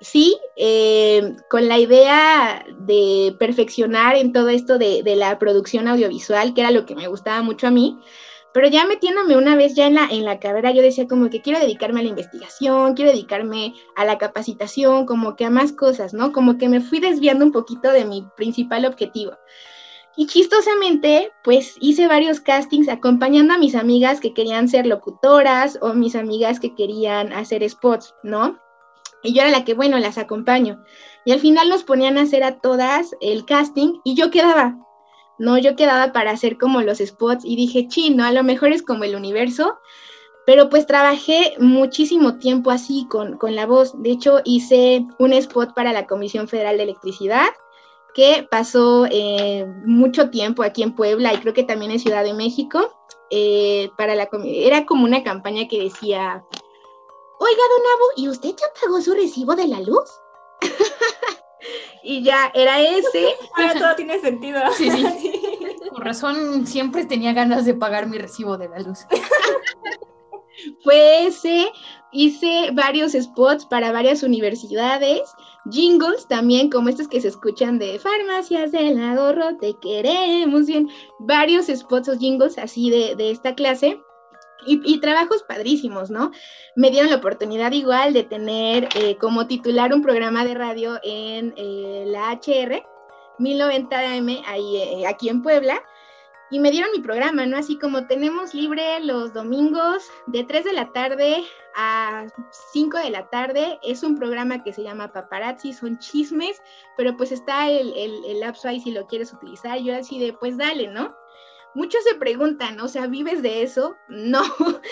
sí, eh, con la idea de perfeccionar en todo esto de, la producción audiovisual, que era lo que me gustaba mucho a mí, pero ya metiéndome una vez ya en la, en la carrera, yo decía como que quiero dedicarme a la investigación, quiero dedicarme a la capacitación, como que a más cosas, ¿no? Como que me fui desviando un poquito de mi principal objetivo. Y chistosamente, pues hice varios castings acompañando a mis amigas que querían ser locutoras o mis amigas que querían hacer spots, ¿no? Y yo era la que, bueno, las acompaño. Y al final nos ponían a hacer a todas el casting y yo quedaba, ¿no? Yo quedaba para hacer como los spots y dije, chino, a lo mejor es como el universo, pero pues trabajé muchísimo tiempo así con, con la voz. De hecho, hice un spot para la Comisión Federal de Electricidad que pasó eh, mucho tiempo aquí en Puebla y creo que también en Ciudad de México. Eh, para la era como una campaña que decía, oiga, don Abu, ¿y usted ya pagó su recibo de la luz? (laughs) y ya era ese. (laughs) Ahora todo tiene sentido. Sí, sí. (laughs) Por razón, siempre tenía ganas de pagar mi recibo de la luz. Fue ese, hice varios spots para varias universidades, jingles también, como estos que se escuchan de farmacias del ahorro, te queremos bien, varios spots o jingles así de, de esta clase. Y, trabajos padrísimos, ¿no? Me dieron la oportunidad igual de tener eh, como titular un programa de radio en eh, la HR, 1090 AM, ahí, eh, aquí en Puebla, y me dieron mi programa, ¿no? Así como tenemos libre los domingos de 3 de la tarde a 5 de la tarde, es un programa que se llama Paparazzi, son chismes, pero pues está el, el, el lapso ahí si lo quieres utilizar, yo así de, pues dale, ¿no? Muchos se preguntan, o sea, ¿vives de eso? No, (laughs)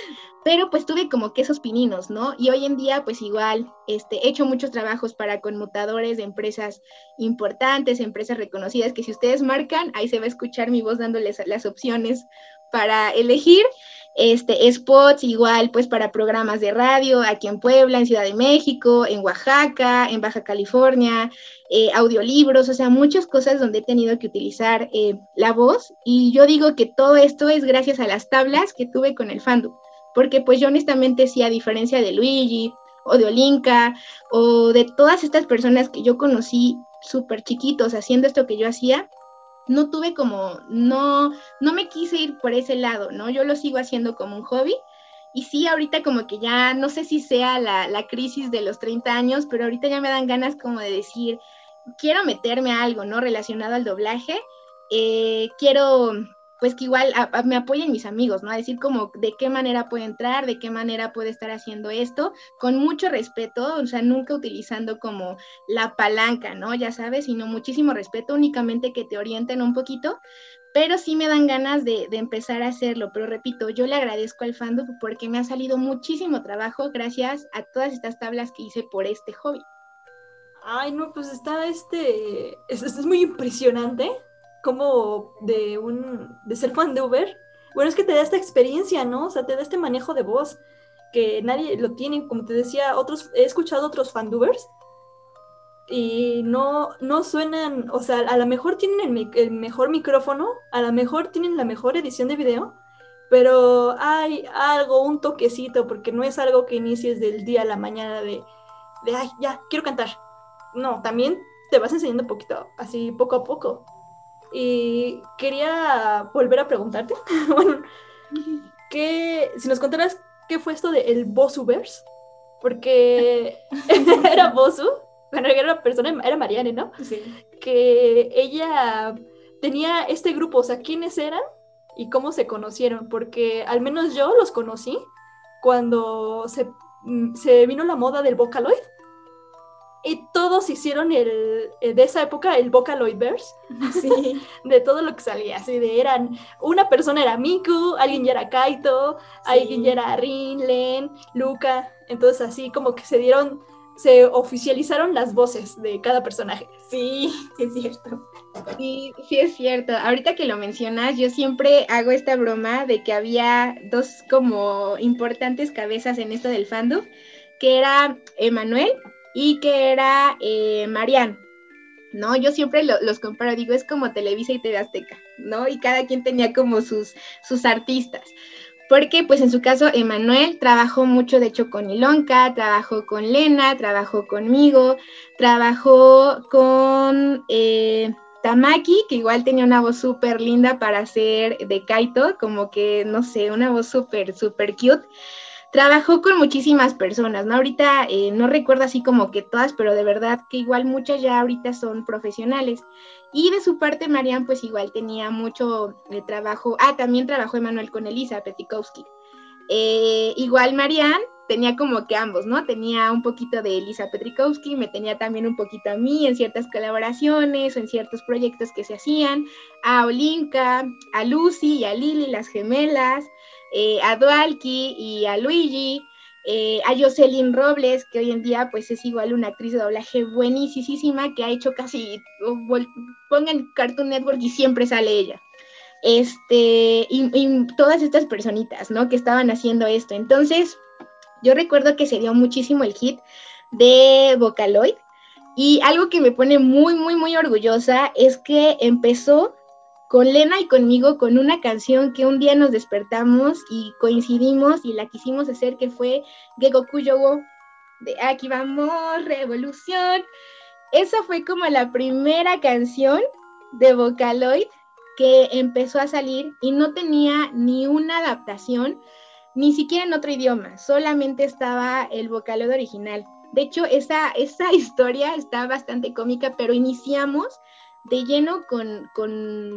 pero pues tuve como que esos pininos, ¿no? Y hoy en día pues igual, este, he hecho muchos trabajos para conmutadores de empresas importantes, empresas reconocidas, que si ustedes marcan, ahí se va a escuchar mi voz dándoles las opciones para elegir este, spots igual pues para programas de radio aquí en Puebla, en Ciudad de México, en Oaxaca, en Baja California, eh, audiolibros, o sea, muchas cosas donde he tenido que utilizar eh, la voz. Y yo digo que todo esto es gracias a las tablas que tuve con el fandom, porque pues yo honestamente sí, a diferencia de Luigi o de Olinka o de todas estas personas que yo conocí súper chiquitos haciendo esto que yo hacía, no tuve como, no, no me quise ir por ese lado, ¿no? Yo lo sigo haciendo como un hobby. Y sí, ahorita como que ya, no sé si sea la, la crisis de los 30 años, pero ahorita ya me dan ganas como de decir, quiero meterme a algo, ¿no? Relacionado al doblaje. Eh, quiero pues que igual me apoyen mis amigos, ¿no? A decir como de qué manera puede entrar, de qué manera puede estar haciendo esto, con mucho respeto, o sea, nunca utilizando como la palanca, ¿no? Ya sabes, sino muchísimo respeto, únicamente que te orienten un poquito, pero sí me dan ganas de, empezar a hacerlo. Pero repito, yo le agradezco al fandom porque me ha salido muchísimo trabajo gracias a todas estas tablas que hice por este hobby. Ay, no, pues está este. Es, es muy impresionante como de un. de ser fan de Uber. Bueno, es que te da esta experiencia, ¿no? O sea, te da este manejo de voz que nadie lo tiene. Como te decía, otros, he escuchado otros fandubers y no, no suenan, o sea, a lo mejor tienen el, mejor micrófono, a lo mejor tienen la mejor edición de video, pero hay algo, un toquecito, porque no es algo que inicies del día a la mañana de, de ay, ya, quiero cantar. No, también te vas enseñando poquito, así poco a poco. Y quería volver a preguntarte, (laughs) bueno, que si nos contaras qué fue esto de el Bossubers, porque (laughs) era Bossu bueno, era una persona, era Mariane, ¿no? Sí. Que ella tenía este grupo, o sea, ¿quiénes eran y cómo se conocieron? Porque al menos yo los conocí cuando se, mm, se vino la moda del Vocaloid. Y todos hicieron el, eh, de esa época el Vocaloidverse, sí. (laughs) de todo lo que salía, así de eran, una persona era Miku, alguien ya era Kaito, alguien ya era Rin, Len, Luca, entonces así como que se dieron se oficializaron las voces de cada personaje. Sí, sí es cierto. Sí, sí es cierto. Ahorita que lo mencionas, yo siempre hago esta broma de que había dos como importantes cabezas en esto del fandom, que era Emanuel y que era eh. ¿no? Yo siempre los comparo, digo, es como Televisa y TV Azteca, ¿no? Y cada quien tenía como sus, sus artistas porque pues en su caso Emanuel trabajó mucho de hecho con Ilonka, trabajó con Lena, trabajó conmigo, trabajó con eh, Tamaki, que igual tenía una voz súper linda para ser de Kaito, como que no sé, una voz súper, súper cute. Trabajó con muchísimas personas, ¿no? Ahorita eh, no recuerdo así como que todas, pero de verdad que igual muchas ya ahorita son profesionales. Y de su parte, Marian, pues igual tenía mucho eh, trabajo. Ah, también trabajó Emanuel con Elisa Petikowski. Eh, igual Marian tenía como que ambos, ¿no? Tenía un poquito de Elisa Petrikowski, me tenía también un poquito a mí en ciertas colaboraciones o en ciertos proyectos que se hacían, a Olinka, a Lucy y a Lily, las gemelas, eh, a Dualki y a Luigi, eh, a Jocelyn Robles, que hoy en día pues es igual una actriz de doblaje buenísima que ha hecho casi, pongan Cartoon Network y siempre sale ella. Este, y, todas estas personitas, ¿no? Que estaban haciendo esto. Entonces, yo recuerdo que se dio muchísimo el hit de Vocaloid. Y algo que me pone muy, muy, muy orgullosa es que empezó con Lena y conmigo con una canción que un día nos despertamos y coincidimos y la quisimos hacer que fue Gegoku Yogo de Aquí vamos, revolución. Esa fue como la primera canción de Vocaloid que empezó a salir y no tenía ni una adaptación, ni siquiera en otro idioma, solamente estaba el Vocaloid original. De hecho, esa, esa (laughs) historia está bastante cómica, pero iniciamos de lleno con,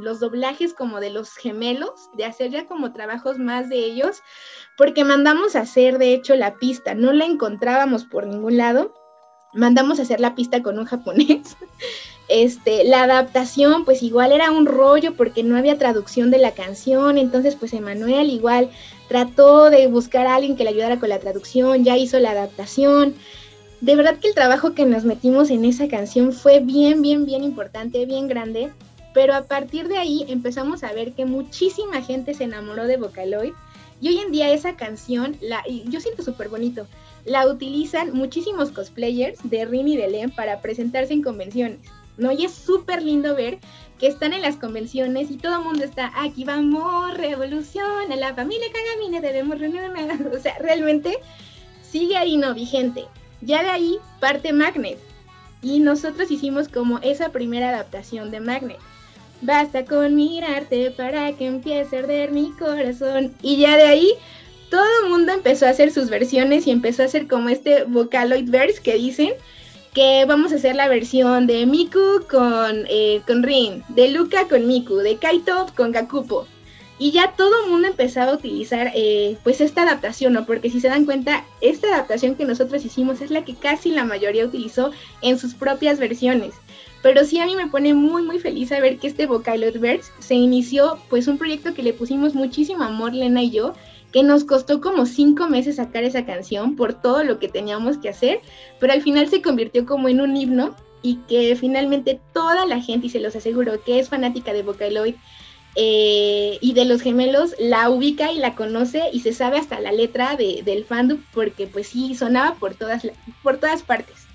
los doblajes como de los gemelos, de hacer ya como trabajos más de ellos, porque mandamos a hacer de hecho la pista, no la encontrábamos por ningún lado, mandamos a hacer la pista con un japonés. (laughs) Este, la adaptación pues igual era un rollo porque no había traducción de la canción, entonces pues Emanuel igual trató de buscar a alguien que le ayudara con la traducción, ya hizo la adaptación de verdad que el trabajo que nos metimos en esa canción fue bien, bien, bien importante, bien grande, pero a partir de ahí empezamos a ver que muchísima gente se enamoró de Vocaloid y hoy en día esa canción, la, yo siento súper bonito, la utilizan muchísimos cosplayers de Rin y de Len para presentarse en convenciones, ¿no? Y es súper lindo ver que están en las convenciones y todo el mundo está, aquí vamos, revolución, a la familia Kagamine debemos reunirnos, (laughs) o sea, realmente sigue ahí no vigente. Ya de ahí parte Magnet. Y nosotros hicimos como esa primera adaptación de Magnet. Basta con mirarte para que empiece a arder mi corazón. Y ya de ahí todo el mundo empezó a hacer sus versiones y empezó a hacer como este Vocaloid verse que dicen que vamos a hacer la versión de Miku con, eh, con Rin, de Luca con Miku, de Kaito con Gakupo. Y ya todo el mundo empezaba a utilizar eh, pues esta adaptación, ¿no? Porque si se dan cuenta, esta adaptación que nosotros hicimos es la que casi la mayoría utilizó en sus propias versiones. Pero sí a mí me pone muy muy feliz saber que este Vocaloid Verse se inició pues un proyecto que le pusimos muchísimo amor Lena y yo, que nos costó como cinco meses sacar esa canción por todo lo que teníamos que hacer, pero al final se convirtió como en un himno y que finalmente toda la gente, y se los aseguro que es fanática de Vocaloid, eh, y de los gemelos la ubica y la conoce y se sabe hasta la letra de, del fandom porque pues sí sonaba por todas por todas partes.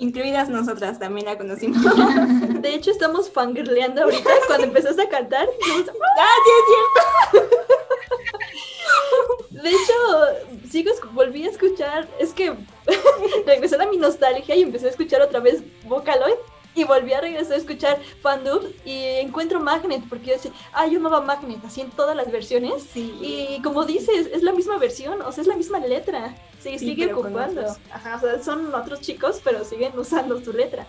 Incluidas nosotras también la conocimos. (laughs) De hecho estamos fangirleando ahorita cuando empezaste a cantar ah sí es cierto (laughs) de hecho sigo volví a escuchar es que (laughs) regresé a mi nostalgia y empecé a escuchar otra vez Vocaloid y volví a regresar a escuchar Fandub y encuentro Magnet, porque yo decía, ah, yo amaba Magnet, así en todas las versiones. Y como dices, es la misma versión, o sea, es la misma letra. Sí, sigue ocupando. Ajá, o sea, son otros chicos, pero siguen usando su letra.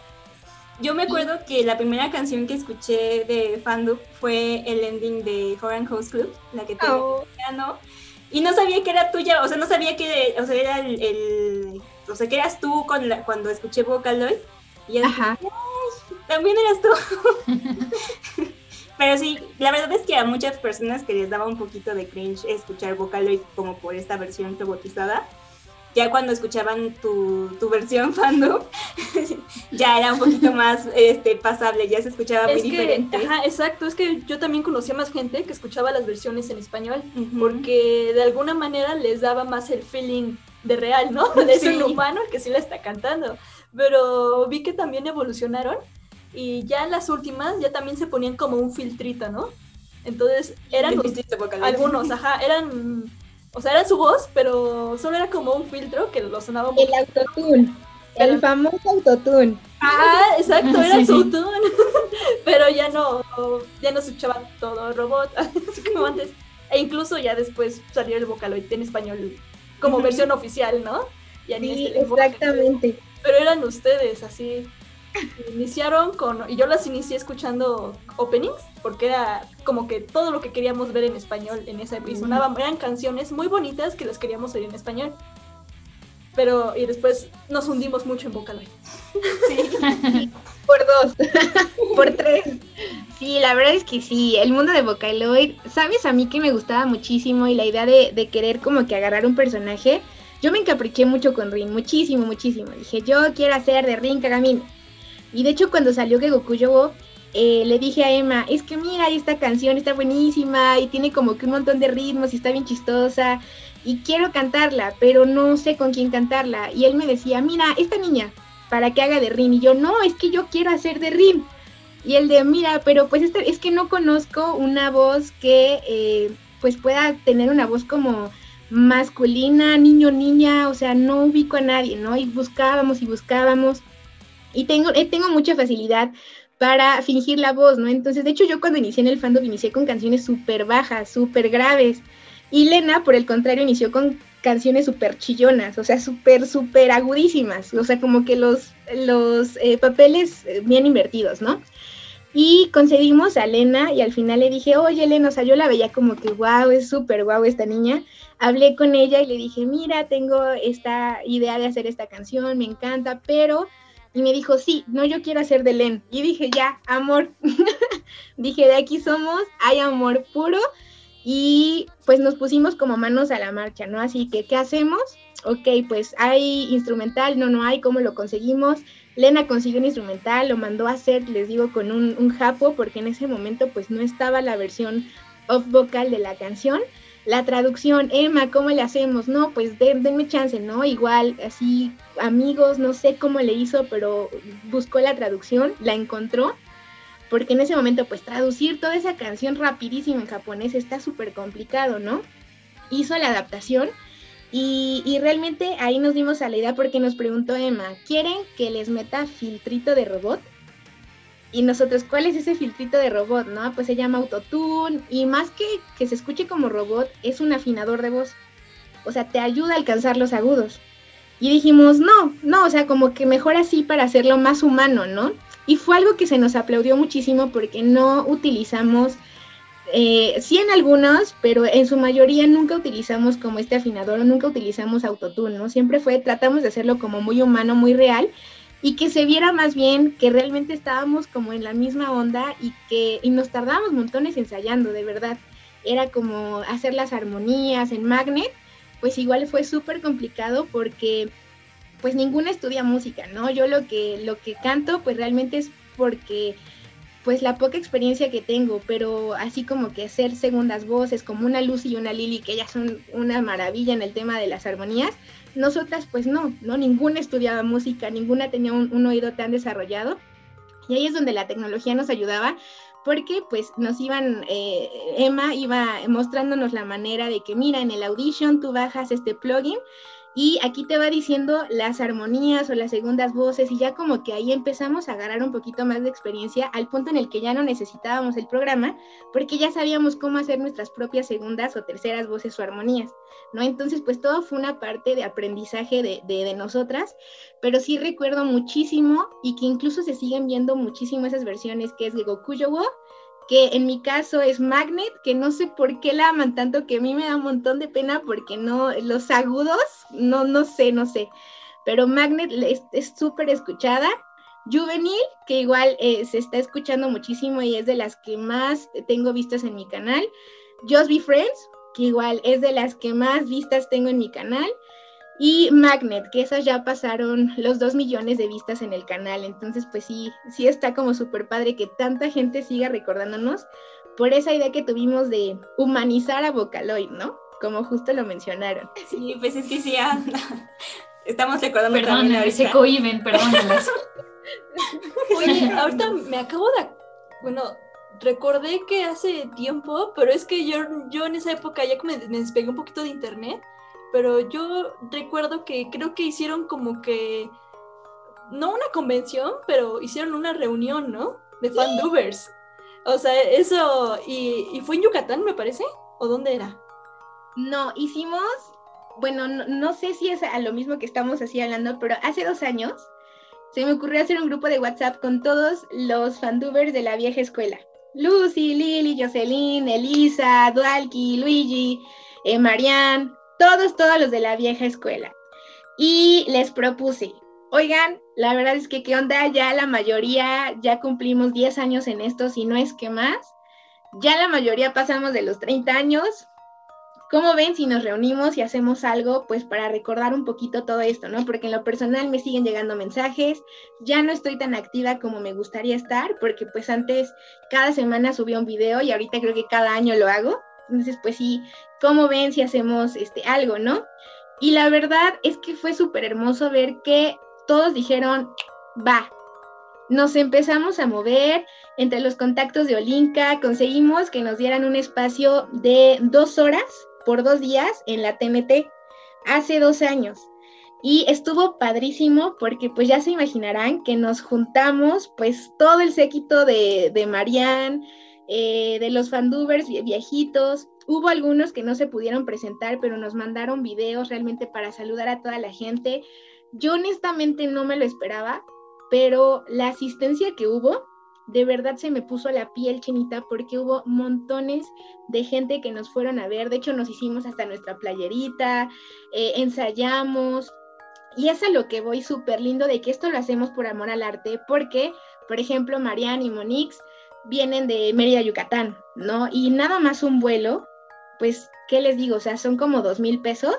Yo me acuerdo que la primera canción que escuché de Fandub fue el ending de Foreign Host Club, la que te oh. ¿no? Y no sabía que era tuya, o sea, no sabía que, o sea, era el, o sea, que eras tú con cuando escuché Vocaloid. Y Ajá también eras tú. Pero sí, la verdad es que a muchas personas que les daba un poquito de cringe escuchar Vocaloid como por esta versión robotizada, ya cuando escuchaban tu, tu versión (laughs) fandom, ya era un poquito más este, pasable, ya se escuchaba muy diferente. Ajá, exacto, es que yo también conocía más gente que escuchaba las versiones en español, porque de alguna manera les daba más el feeling de real, ¿no? (laughs) De sí. un humano que sí la está cantando. Pero vi que también evolucionaron y ya en las últimas ya también se ponían como un filtrito, ¿no? Entonces eran algunos, (laughs) ajá, eran, o sea, era su voz, pero solo era como un filtro que lo sonaba El autotune, el famoso autotune. Ah, exacto, era su autotune, (laughs) pero ya no, ya no se escuchaba todo robot, (laughs) como antes. E incluso ya después salió el Vocaloid en español como versión oficial, ¿no? sí, este exactamente. Pero eran ustedes, así, Iniciaron con, y yo las inicié escuchando openings, porque era como que todo lo que queríamos ver en español en esa época. Eran canciones muy bonitas que las queríamos oír en español. Pero, y después nos hundimos mucho en Vocaloid. Sí, (laughs) por dos, (laughs) por tres. Sí, la verdad es que sí, el mundo de Vocaloid, ¿sabes a mí que me gustaba muchísimo? Y la idea de, de querer como que agarrar un personaje, yo me encapriché mucho con Rin, muchísimo, muchísimo. Dije, yo quiero hacer de Rin Kagamin. Y de hecho cuando salió que Goku eh, le dije a Emma, es que mira, esta canción está buenísima y tiene como que un montón de ritmos y está bien chistosa y quiero cantarla, pero no sé con quién cantarla. Y él me decía, mira, esta niña, para que haga de Rin. Y yo, no, es que yo quiero hacer de Rin. Y él de, mira, pero pues este, es que no conozco una voz que eh, pues pueda tener una voz como masculina, niño, niña, o sea, no ubico a nadie, ¿no? Y buscábamos y buscábamos y tengo, eh, tengo mucha facilidad para fingir la voz, ¿no? Entonces, de hecho, yo cuando inicié en el fandom inicié con canciones súper bajas, súper graves. Y Lena, por el contrario, inició con canciones súper chillonas, o sea, súper, súper agudísimas, o sea, como que los, los eh, papeles eh, bien invertidos, ¿no? Y concedimos a Lena y al final le dije, oye Lena, o sea, yo la veía como que, wow, es súper guau esta niña. Hablé con ella y le dije, mira, tengo esta idea de hacer esta canción, me encanta, pero y me dijo, sí, no, yo quiero hacer de Len. Y dije, ya, amor. (laughs) dije, de aquí somos, hay amor puro. Y pues nos pusimos como manos a la marcha, ¿no? Así que, ¿qué hacemos? Ok, pues hay instrumental, no, no hay, ¿cómo lo conseguimos? Lena consiguió un instrumental, lo mandó a hacer, les digo, con un, un japo, porque en ese momento pues no estaba la versión off vocal de la canción la traducción, Emma, ¿cómo le hacemos? No, pues denme chance, ¿no? Igual, así, amigos, no sé cómo le hizo, pero buscó la traducción, la encontró, porque en ese momento, pues traducir toda esa canción rapidísimo en japonés está súper complicado, ¿no? Hizo la adaptación y, realmente ahí nos dimos a la idea porque nos preguntó Emma, ¿quieren que les meta filtrito de robot? Y nosotros, ¿cuál es ese filtrito de robot? ¿No? Pues se llama autotune y más que que se escuche como robot, es un afinador de voz. O sea, te ayuda a alcanzar los agudos. Y dijimos, no, no, o sea, como que mejor así para hacerlo más humano, ¿no? Y fue algo que se nos aplaudió muchísimo porque no utilizamos eh, sí en algunos, pero en su mayoría nunca utilizamos como este afinador o nunca utilizamos autotune, ¿no? Siempre fue, tratamos de hacerlo como muy humano, muy real y que se viera más bien que realmente estábamos como en la misma onda y que y nos tardamos montones ensayando, de verdad. Era como hacer las armonías en Magnet, pues igual fue súper complicado porque pues ninguna estudia música, ¿no? Yo lo que, lo que canto pues realmente es porque pues la poca experiencia que tengo, pero así como que hacer segundas voces como una Lucy y una Lily, que ellas son una maravilla en el tema de las armonías, nosotras pues no, ¿no? Ninguna estudiaba música, ninguna tenía un, oído tan desarrollado. Y ahí es donde la tecnología nos ayudaba porque pues nos iban, eh, Emma iba mostrándonos la manera de que mira, en el Audition tú bajas este plugin y aquí te va diciendo las armonías o las segundas voces y ya como que ahí empezamos a agarrar un poquito más de experiencia al punto en el que ya no necesitábamos el programa porque ya sabíamos cómo hacer nuestras propias segundas o terceras voces o armonías, ¿no? Entonces pues todo fue una parte de aprendizaje de, de, nosotras, pero sí recuerdo muchísimo y que incluso se siguen viendo muchísimo esas versiones que es de Gokuyowo que en mi caso es Magnet, que no sé por qué la aman tanto, que a mí me da un montón de pena porque no, los agudos, no, no sé, no sé, pero Magnet es súper escuchada. Juvenil, que igual eh, se está escuchando muchísimo y es de las que más tengo vistas en mi canal. Just Be Friends, que igual es de las que más vistas tengo en mi canal y Magnet, que esas ya pasaron los dos millones de vistas en el canal. Entonces, pues sí, sí está como súper padre que tanta gente siga recordándonos por esa idea que tuvimos de humanizar a Vocaloid, ¿no? Como justo lo mencionaron. Sí, pues es que sí, (laughs) estamos recordando Perdón, se cohiben, perdón. (laughs) Oye, ahorita me acabo de... Bueno, recordé que hace tiempo, pero es que yo, yo en esa época ya me, me despegué un poquito de internet pero yo recuerdo que creo que hicieron como que, no una convención, pero hicieron una reunión, ¿no? De fandubers. O sea, eso, y, fue en Yucatán, me parece, ¿o dónde era? No, hicimos, bueno, no, sé si es a lo mismo que estamos así hablando, pero hace dos años se me ocurrió hacer un grupo de WhatsApp con todos los fandubers de la vieja escuela. Lucy, Lily, Jocelyn, Elisa, Dualki, Luigi, eh, Marianne, todos, todos los de la vieja escuela. Y les propuse, oigan, la verdad es que qué onda, ya la mayoría, ya cumplimos 10 años en esto, si no es que más. Ya la mayoría pasamos de los 30 años. ¿Cómo ven si nos reunimos y hacemos algo pues para recordar un poquito todo esto, ¿no? Porque en lo personal me siguen llegando mensajes, ya no estoy tan activa como me gustaría estar, porque pues antes cada semana subía un video y ahorita creo que cada año lo hago. Entonces, pues sí, ¿cómo ven si hacemos este, algo, no? Y la verdad es que fue súper hermoso ver que todos dijeron, va. Nos empezamos a mover entre los contactos de Olinka, conseguimos que nos dieran un espacio de dos horas por dos días en la TNT hace dos años. Y estuvo padrísimo porque pues ya se imaginarán que nos juntamos pues todo el séquito de, de Marianne, eh, de los fandubers viejitos. Hubo algunos que no se pudieron presentar, pero nos mandaron videos realmente para saludar a toda la gente. Yo honestamente no me lo esperaba, pero la asistencia que hubo, de verdad se me puso la piel chinita porque hubo montones de gente que nos fueron a ver. De hecho, nos hicimos hasta nuestra playerita, eh, ensayamos. Y es a lo que voy súper lindo de que esto lo hacemos por amor al arte, porque, por ejemplo, Marianne y Monix vienen de Mérida, Yucatán, ¿no? Y nada más un vuelo, pues, ¿qué les digo? O sea, son como dos mil pesos,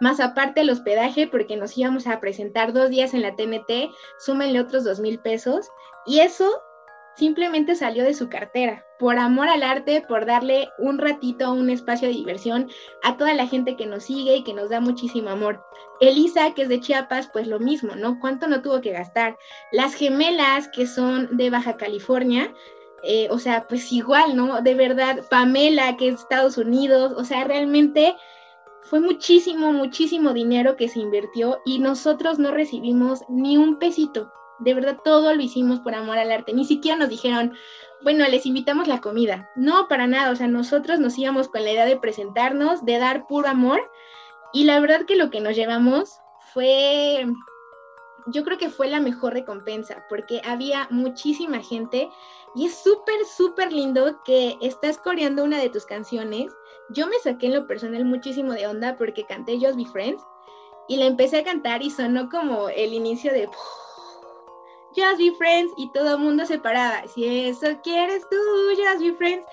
más aparte el hospedaje, porque nos íbamos a presentar dos días en la TNT, súmenle otros dos mil pesos, y eso simplemente salió de su cartera, por amor al arte, por darle un ratito, un espacio de diversión a toda la gente que nos sigue y que nos da muchísimo amor. Elisa, que es de Chiapas, pues lo mismo, ¿no? ¿Cuánto no tuvo que gastar? Las gemelas, que son de Baja California, eh, o sea, pues igual, ¿no? De verdad, Pamela, que es Estados Unidos, o sea, realmente fue muchísimo, muchísimo dinero que se invirtió y nosotros no recibimos ni un pesito. De verdad, todo lo hicimos por amor al arte. Ni siquiera nos dijeron, bueno, les invitamos la comida. No, para nada. O sea, nosotros nos íbamos con la idea de presentarnos, de dar puro amor. Y la verdad que lo que nos llevamos fue yo creo que fue la mejor recompensa porque había muchísima gente y es súper, súper lindo que estás coreando una de tus canciones. Yo me saqué en lo personal muchísimo de onda porque canté Just Be Friends y la empecé a cantar y sonó como el inicio de Just Be Friends y todo el mundo se paraba. Si eso quieres tú, Just Be Friends.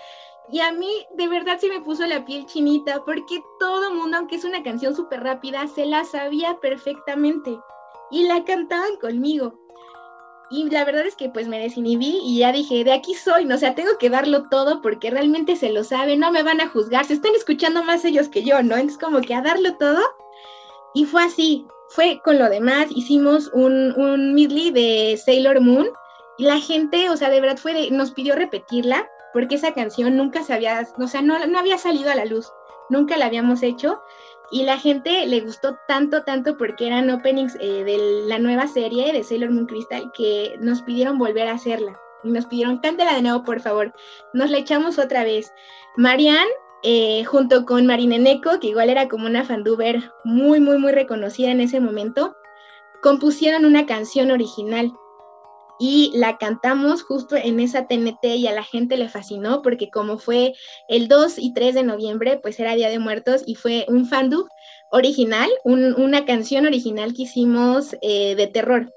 Y a mí de verdad se me puso la piel chinita porque todo mundo, aunque es una canción súper rápida, se la sabía perfectamente y la cantaban conmigo. Y la verdad es que pues me desinhibí y ya dije, de aquí soy, no o sea, tengo que darlo todo porque realmente se lo saben, no me van a juzgar, se están escuchando más ellos que yo, ¿no? Entonces como que a darlo todo. Y fue así, fue con lo demás, hicimos un, un medley de Sailor Moon y la gente, o sea, de verdad fue nos pidió repetirla porque esa canción nunca se había, o sea, no, no había salido a la luz, nunca la habíamos hecho y la gente le gustó tanto, tanto porque eran openings eh, de la nueva serie de Sailor Moon Crystal que nos pidieron volver a hacerla. Y nos pidieron, cántela de nuevo, por favor. Nos la echamos otra vez. Marianne, eh, junto con Marine Neko, que igual era como una fanduber muy, muy, muy reconocida en ese momento, compusieron una canción original y la cantamos justo en esa TNT y a la gente le fascinó porque como fue el 2 y 3 de noviembre, pues era Día de Muertos y fue un fandub original, una canción original que hicimos eh, de terror.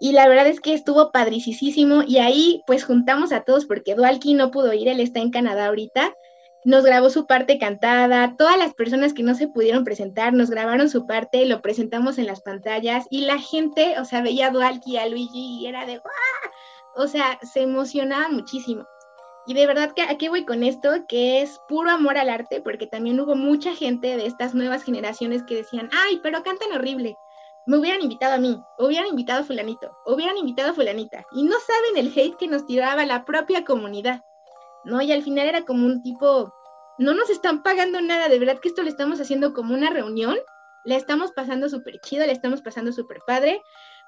Y la verdad es que estuvo padricísimo y ahí pues juntamos a todos porque Dualki no pudo ir, él está en Canadá ahorita nos grabó su parte cantada, todas las personas que no se pudieron presentar nos grabaron su parte, lo presentamos en las pantallas y la gente, o sea, veía a Dualki, a Luigi y era de ¡guau! O sea, se emocionaba muchísimo. Y de verdad que aquí voy con esto, que es puro amor al arte, porque también hubo mucha gente de estas nuevas generaciones que decían, ay, pero cantan horrible. Me hubieran invitado a mí, hubieran invitado a fulanito, hubieran invitado a fulanita. Y no saben el hate que nos tiraba la propia comunidad. ¿No? Y al final era como un tipo, no nos están pagando nada, de verdad que esto lo estamos haciendo como una reunión, la estamos pasando súper chido, la estamos pasando súper padre,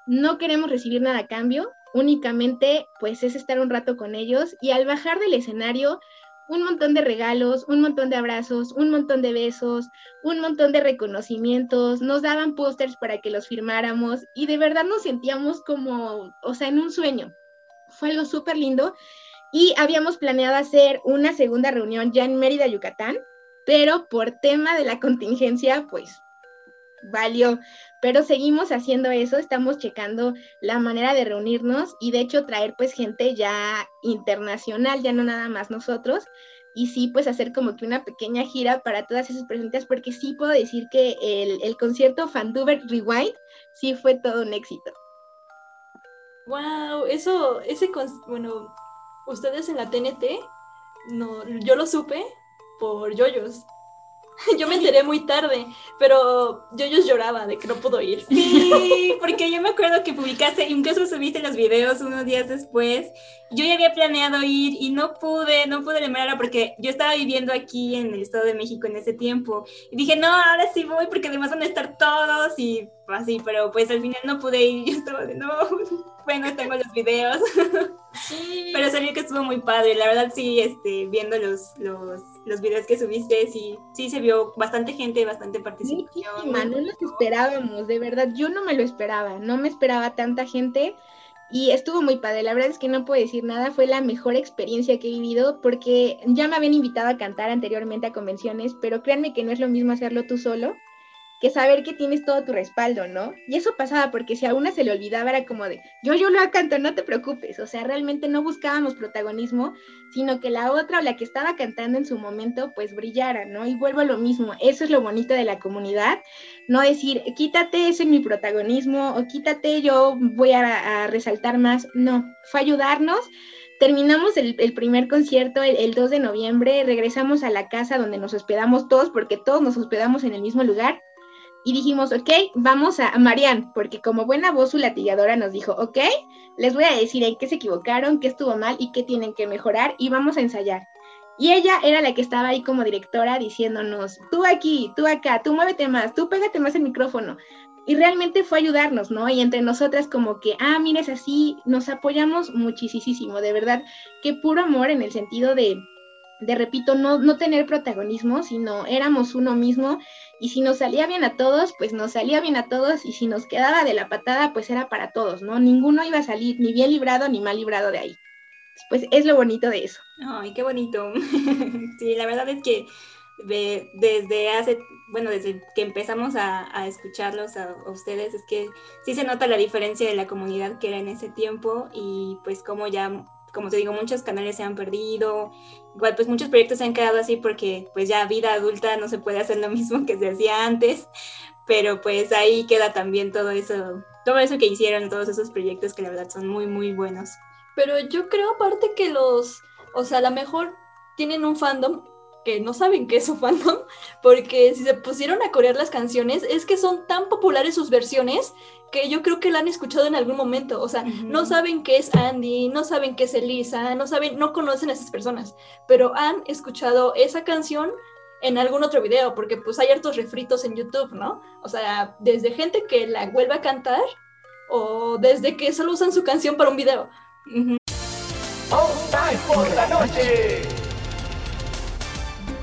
no queremos recibir nada a cambio, únicamente pues es estar un rato con ellos y al bajar del escenario, un montón de regalos, un montón de abrazos, un montón de besos, un montón de reconocimientos, nos daban pósters para que los firmáramos y de verdad nos sentíamos como, o sea, en un sueño. Fue algo súper lindo y habíamos planeado hacer una segunda reunión ya en Mérida, Yucatán, pero por tema de la contingencia, pues valió. Pero seguimos haciendo eso, estamos checando la manera de reunirnos y de hecho traer pues gente ya internacional, ya no nada más nosotros. Y sí, pues hacer como que una pequeña gira para todas esas preguntas, porque sí puedo decir que el, el concierto Fanduber Rewind sí fue todo un éxito. Wow, eso, ese, bueno, ustedes en la TNT, no, yo lo supe por Yoyos. (laughs) Yo me enteré muy tarde, pero Yoyos lloraba de que no pudo ir. Sí, (laughs) porque yo me acuerdo que publicaste, incluso subiste los videos unos días después. Yo ya había planeado ir y no pude, no pude llamarla porque yo estaba viviendo aquí en el Estado de México en ese tiempo. Y dije, no, ahora sí voy porque además van a estar todos y así, pero pues al final no pude ir. (laughs) Yo estaba de, no, bueno, tengo los videos. (laughs) Pero sabía que estuvo muy padre. La verdad, sí, este, viendo los, los, los videos que subiste, sí, sí se vio bastante gente, bastante participación. no nos esperábamos, de verdad. Yo no me lo esperaba, no me esperaba tanta gente. Y estuvo muy padre, la verdad es que no puedo decir nada, fue la mejor experiencia que he vivido porque ya me habían invitado a cantar anteriormente a convenciones, pero créanme que no es lo mismo hacerlo tú solo que saber que tienes todo tu respaldo, ¿no? Y eso pasaba porque si a una se le olvidaba era como de, yo, yo lo canto, no te preocupes, o sea, realmente no buscábamos protagonismo, sino que la otra o la que estaba cantando en su momento, pues brillara, ¿no? Y vuelvo a lo mismo, eso es lo bonito de la comunidad, no decir, quítate, ese es mi protagonismo, o quítate, yo voy a, resaltar más, no, fue ayudarnos. Terminamos el, primer concierto el 2 de noviembre, regresamos a la casa donde nos hospedamos todos, porque todos nos hospedamos en el mismo lugar, y dijimos, ok, vamos a, Marian, porque como buena voz su latigadora nos dijo, ok, les voy a decir en qué se equivocaron, qué estuvo mal y qué tienen que mejorar y vamos a ensayar. Y ella era la que estaba ahí como directora diciéndonos, tú aquí, tú acá, tú muévete más, tú pégate más el micrófono. Y realmente fue ayudarnos, ¿no? Y entre nosotras como que, ah, mires así, nos apoyamos muchísimo, de verdad, qué puro amor en el sentido de, de repito, no, no tener protagonismo, sino éramos uno mismo y si nos salía bien a todos, pues nos salía bien a todos y si nos quedaba de la patada, pues era para todos, ¿no? Ninguno iba a salir ni bien librado ni mal librado de ahí. Pues es lo bonito de eso. Ay, qué bonito. (laughs) sí, la verdad es que desde hace, bueno, desde que empezamos a, escucharlos a, ustedes, es que sí se nota la diferencia de la comunidad que era en ese tiempo y pues como ya, como te digo, muchos canales se han perdido, igual pues muchos proyectos se han quedado así porque pues ya vida adulta no se puede hacer lo (laughs) mismo que se hacía antes, pero pues ahí queda también todo eso, todo eso que hicieron, todos esos proyectos que la verdad son muy, muy buenos. Pero yo creo aparte que los, o sea, a lo mejor tienen un fandom que no saben qué es su fandom, porque si se pusieron a corear las canciones, es que son tan populares sus versiones que yo creo que la han escuchado en algún momento. O sea, no saben qué es Andy, no saben qué es Elisa, no saben, no conocen a esas personas, pero han escuchado esa canción en algún otro video, porque pues hay hartos refritos en YouTube, ¿no? O sea, desde gente que la vuelve a cantar o desde que solo usan su canción para un video. por la noche.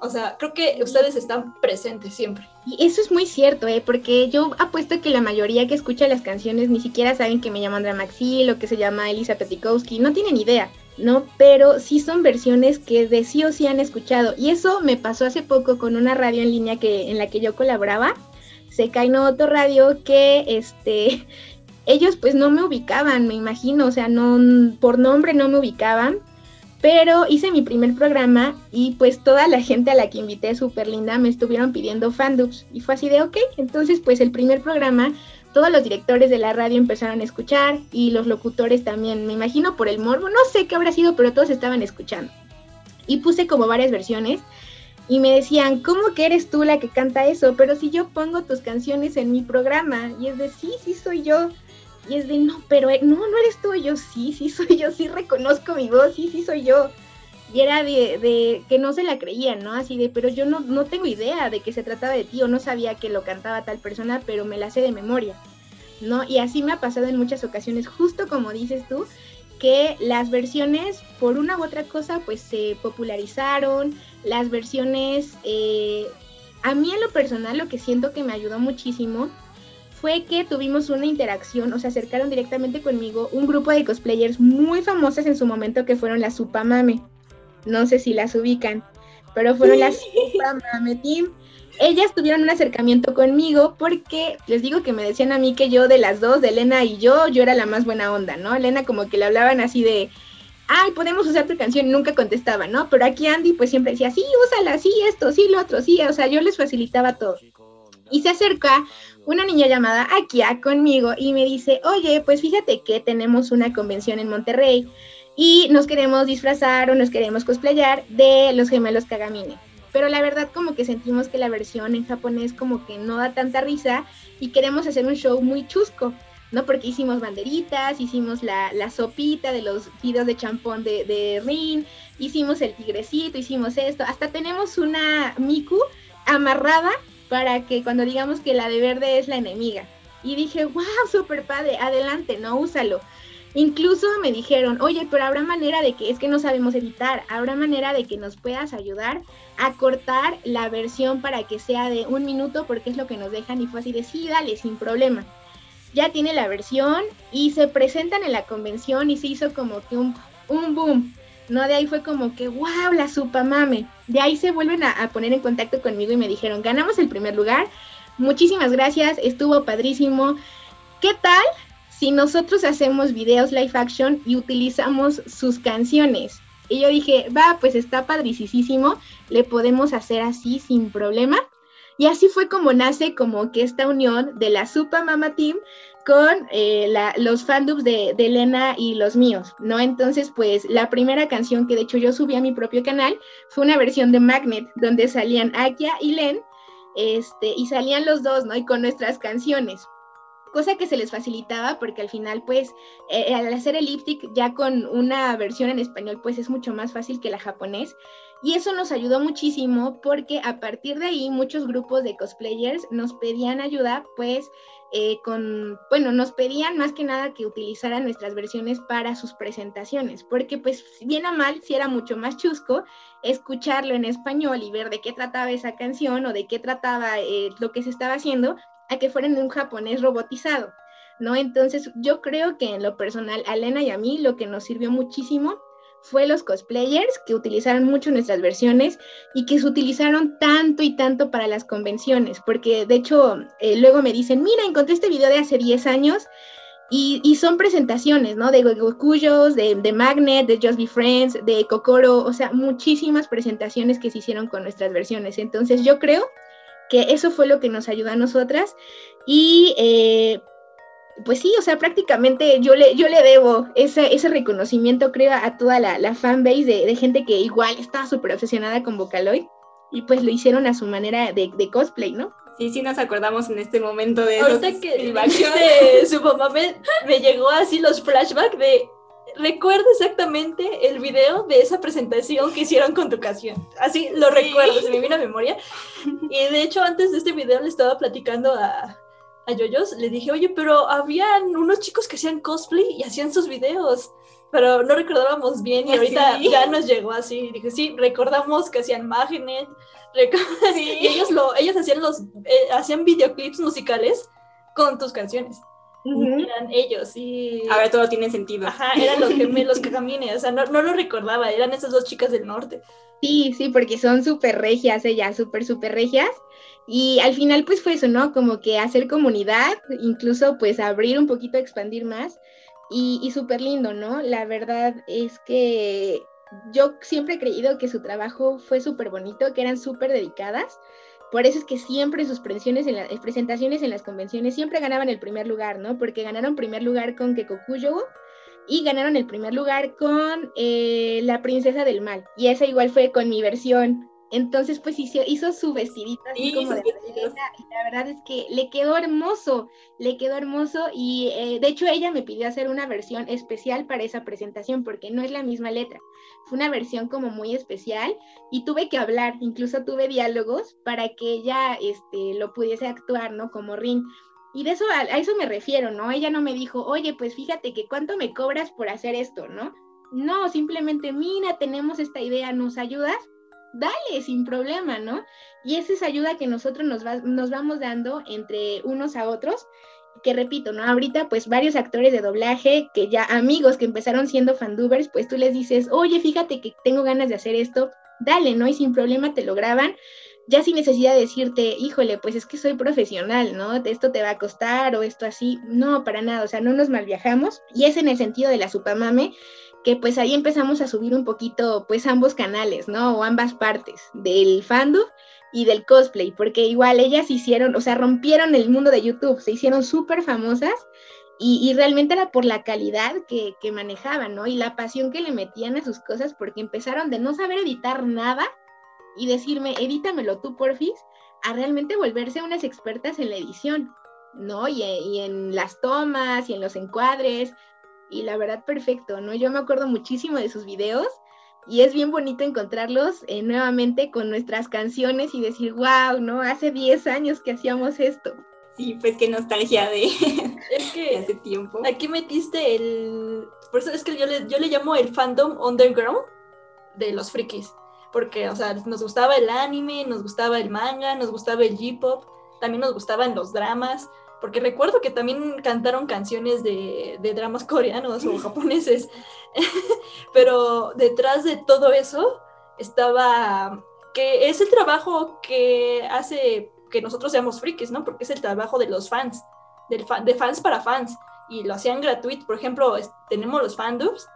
O sea, creo que ustedes están presentes siempre. Y eso es muy cierto, ¿eh? Porque yo apuesto que la mayoría que escucha las canciones ni siquiera saben que me llamo Andrea Maxil o que se llama Elisa Petikowski, no tienen idea, ¿no? Pero sí son versiones que de sí o sí han escuchado. Y eso me pasó hace poco con una radio en línea que, en la que yo colaboraba, se cae otro radio que este (laughs) ellos pues no me ubicaban, me imagino, o sea, no por nombre no me ubicaban, pero hice mi primer programa y pues toda la gente a la que invité, súper linda, me estuvieron pidiendo fandubs. Y fue así de, ok, entonces pues el primer programa, todos los directores de la radio empezaron a escuchar y los locutores también, me imagino por el morbo, no sé qué habrá sido, pero todos estaban escuchando. Y puse como varias versiones y me decían, ¿cómo que eres tú la que canta eso? Pero si yo pongo tus canciones en mi programa y es de, sí, sí soy yo. Y es de, no, pero eh, no, no eres tú. yo, sí, sí soy yo, sí reconozco mi voz, sí, sí soy yo. Y era de, que no se la creían, ¿no? Así de, pero yo no, no tengo idea de que se trataba de ti o no sabía que lo cantaba tal persona, pero me la sé de memoria, ¿no? Y así me ha pasado en muchas ocasiones, justo como dices tú, que las versiones, por una u otra cosa, pues se popularizaron, las versiones, eh, a mí en lo personal lo que siento que me ayudó muchísimo fue que tuvimos una interacción, o se acercaron directamente conmigo un grupo de cosplayers muy famosas en su momento que fueron las Supamame. No sé si las ubican, pero fueron las Supamame Team. Ellas tuvieron un acercamiento conmigo porque les digo que me decían a mí que yo de las dos, de Elena y yo, yo era la más buena onda, ¿no? Elena como que le hablaban así de, ay, podemos usar tu canción, nunca contestaba, ¿no? Pero aquí Andy pues siempre decía, sí, úsala, sí, esto, sí, lo otro, sí, o sea, yo les facilitaba todo. Y se acerca una niña llamada Akia conmigo y me dice, oye, pues fíjate que tenemos una convención en Monterrey y nos queremos disfrazar o nos queremos cosplayar de los gemelos Kagamine. Pero la verdad como que sentimos que la versión en japonés como que no da tanta risa y queremos hacer un show muy chusco, ¿no? Porque hicimos banderitas, hicimos la, sopita de los fideos de champón de, de Rin, hicimos el tigrecito, hicimos esto, hasta tenemos una Miku amarrada para que cuando digamos que la de verde es la enemiga. Y dije, wow, súper padre, adelante, no úsalo. Incluso me dijeron, oye, pero habrá manera de que es que no sabemos editar, habrá manera de que nos puedas ayudar a cortar la versión para que sea de un minuto porque es lo que nos dejan y fue así de sí, dale, sin problema. Ya tiene la versión y se presentan en la convención y se hizo como que un, un boom. ¿No? De ahí fue como que, wow, la supa mame. De ahí se vuelven a, poner en contacto conmigo y me dijeron, ganamos el primer lugar, muchísimas gracias, estuvo padrísimo. ¿Qué tal si nosotros hacemos videos live action y utilizamos sus canciones? Y yo dije, va, pues está padricísimo, le podemos hacer así sin problema. Y así fue como nace como que esta unión de la Super Mama Team con eh, los fandubs de, de, Elena y los míos, ¿no? Entonces, pues la primera canción que de hecho yo subí a mi propio canal fue una versión de Magnet, donde salían Akia y Len, este, y salían los dos, ¿no? Y con nuestras canciones cosa que se les facilitaba porque al final pues eh, al hacer el lipstick ya con una versión en español pues es mucho más fácil que la japonés y eso nos ayudó muchísimo porque a partir de ahí muchos grupos de cosplayers nos pedían ayuda pues eh, con, bueno, nos pedían más que nada que utilizaran nuestras versiones para sus presentaciones, porque pues bien o mal, si era mucho más chusco escucharlo en español y ver de qué trataba esa canción o de qué trataba eh, lo que se estaba haciendo, a que fueran un japonés robotizado, ¿no? Entonces yo creo que en lo personal, a Elena y a mí lo que nos sirvió muchísimo fue los cosplayers que utilizaron mucho nuestras versiones y que se utilizaron tanto y tanto para las convenciones, porque de hecho eh, luego me dicen, mira, encontré este video de hace 10 años y, son presentaciones, ¿no? De Gokuyos, de, de Magnet, de Just Be Friends, de Kokoro, o sea, muchísimas presentaciones que se hicieron con nuestras versiones. Entonces yo creo que eso fue lo que nos ayudó a nosotras y eh, pues sí, o sea, prácticamente yo le, yo le debo ese, ese reconocimiento, creo, a toda la, la fanbase de, de, gente que igual estaba súper obsesionada con Vocaloid y pues lo hicieron a su manera de, de, cosplay, ¿no? Sí, sí nos acordamos en este momento de Ahorita esos que de (laughs) su mamá me, me llegó así los flashbacks de recuerdo exactamente el video de esa presentación que hicieron con tu canción. Así lo recuerdo, se me vino a memoria. Y de hecho, antes de este video le estaba platicando a, a Yoyos, le dije, oye, pero habían unos chicos que hacían cosplay y hacían sus videos, pero no recordábamos bien y ahorita ya nos llegó así. Y dije, sí, recordamos que hacían Magnet, (laughs) y ellos, lo, ellos hacían, los, eh, hacían videoclips musicales con tus canciones. Eran ellos, y... Ahora todo tiene sentido. Ajá, eran los gemelos Kagamine, o sea, no, no lo recordaba, eran esas dos chicas del norte. Sí, sí, porque son súper regias ellas, súper, súper regias. Y al final pues fue eso, ¿no? Como que hacer comunidad, incluso pues abrir un poquito, expandir más. Y, y súper lindo, ¿no? La verdad es que yo siempre he creído que su trabajo fue súper bonito, que eran súper dedicadas. Por eso es que siempre sus en, las presentaciones en las convenciones siempre ganaban el primer lugar, ¿no? Porque ganaron primer lugar con Kekokuyo y ganaron el primer lugar con eh, La Princesa del Mal. Y esa igual fue con mi versión. Entonces, pues hizo, hizo su vestidito así como de y la verdad es que le quedó hermoso, le quedó hermoso y eh, de hecho ella me pidió hacer una versión especial para esa presentación porque no es la misma letra, fue una versión como muy especial y tuve que hablar, incluso tuve diálogos para que ella este, lo pudiese actuar, ¿no? Como Ring. Y de eso, a, a eso me refiero, ¿no? Ella no me dijo, oye, pues fíjate que cuánto me cobras por hacer esto, ¿no? No, simplemente, mira, tenemos esta idea, ¿nos ayudas? Dale, sin problema, ¿no? Y esa es ayuda que nosotros nos, vamos dando entre unos a otros, que repito, ¿no? Ahorita, pues varios actores de doblaje, que ya amigos que empezaron siendo fandubers, pues tú les dices, oye, fíjate que tengo ganas de hacer esto, dale, ¿no? Y sin problema te lo graban, ya sin necesidad de decirte, híjole, pues es que soy profesional, ¿no? Esto te va a costar o esto así, no, para nada, o sea, no nos malviajamos, y es en el sentido de la supamame, que pues ahí empezamos a subir un poquito pues ambos canales, ¿no? O ambas partes del fandom y del cosplay, porque igual ellas hicieron, o sea, rompieron el mundo de YouTube, se hicieron súper famosas y, realmente era por la calidad que, que manejaban, ¿no? Y la pasión que le metían a sus cosas, porque empezaron de no saber editar nada y decirme, edítamelo tú, porfis, a realmente volverse unas expertas en la edición, ¿no? Y, y en las tomas y en los encuadres, y la verdad perfecto, ¿no? Yo me acuerdo muchísimo de sus videos y es bien bonito encontrarlos eh, nuevamente con nuestras canciones y decir, wow, ¿no? Hace 10 años que hacíamos esto. Sí, pues qué nostalgia de, (laughs) es que hace tiempo. Aquí metiste el... Por eso es que yo le, yo le llamo el fandom underground de los frikis. Porque, o sea, nos gustaba el anime, nos gustaba el manga, nos gustaba el J-pop, también nos gustaban los dramas porque recuerdo que también cantaron canciones de, dramas coreanos o japoneses, (laughs) pero detrás de todo eso estaba que es el trabajo que hace que nosotros seamos frikis, ¿no? Porque es el trabajo de los fans, del de fans para fans, y lo hacían gratuito. Por ejemplo, tenemos los fandubs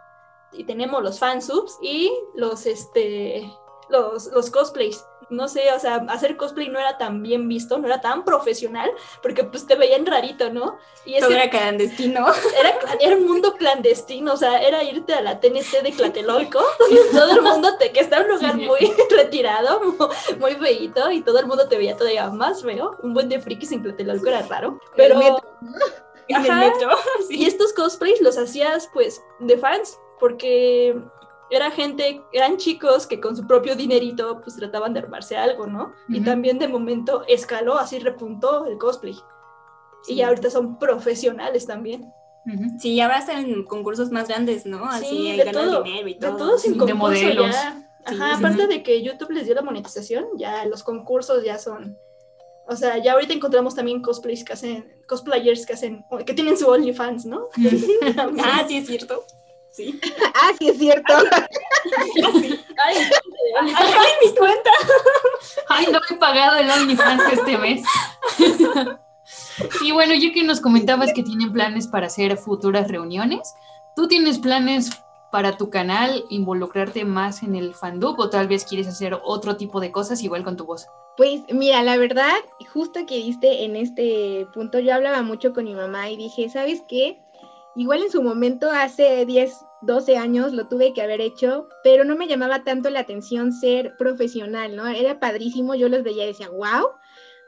y tenemos los fansubs y los, este, los, los cosplays no sé, o sea, hacer cosplay no era tan bien visto, no era tan profesional, porque pues te veían rarito, ¿no? Y Todo era clandestino. (laughs) Era, era, un mundo clandestino, o sea, era irte a la TNT de Tlatelolco, (laughs) y todo el mundo te, que está en un lugar muy (laughs) retirado, muy, feíto, y todo el mundo te veía todavía más feo. Un buen de frikis en Tlatelolco era raro, pero... En el metro. Y estos cosplays los hacías pues de fans, porque era gente, eran chicos que con su propio dinerito pues trataban de armarse algo, ¿no? Y también de momento escaló, así repuntó el cosplay. Y ya ahorita son profesionales también. Sí, ahora hacen concursos más grandes, ¿no? Así sí, de todo, dinero y todo. De todos de modelos. Ajá, aparte de que YouTube les dio la monetización, ya los concursos ya son o sea, ya ahorita encontramos también cosplays que hacen, cosplayers que hacen, que tienen su OnlyFans, ¿no? (laughs) ah, sí, es cierto. Sí. (laughs) Ah, sí, es cierto. (laughs) Ay, ay, mi cuenta. Ay, no he pagado el OnlyFans este mes. Y bueno, ya que nos comentabas que tienen planes para hacer futuras reuniones, ¿tú tienes planes para tu canal involucrarte más en el fandub o tal vez quieres hacer otro tipo de cosas igual con tu voz? Pues mira, la verdad, justo que diste en este punto, yo hablaba mucho con mi mamá y dije, ¿sabes qué? Igual en su momento, hace 10, 12 años, lo tuve que haber hecho, pero no me llamaba tanto la atención ser profesional, ¿no? Era padrísimo, yo los veía y decía, wow.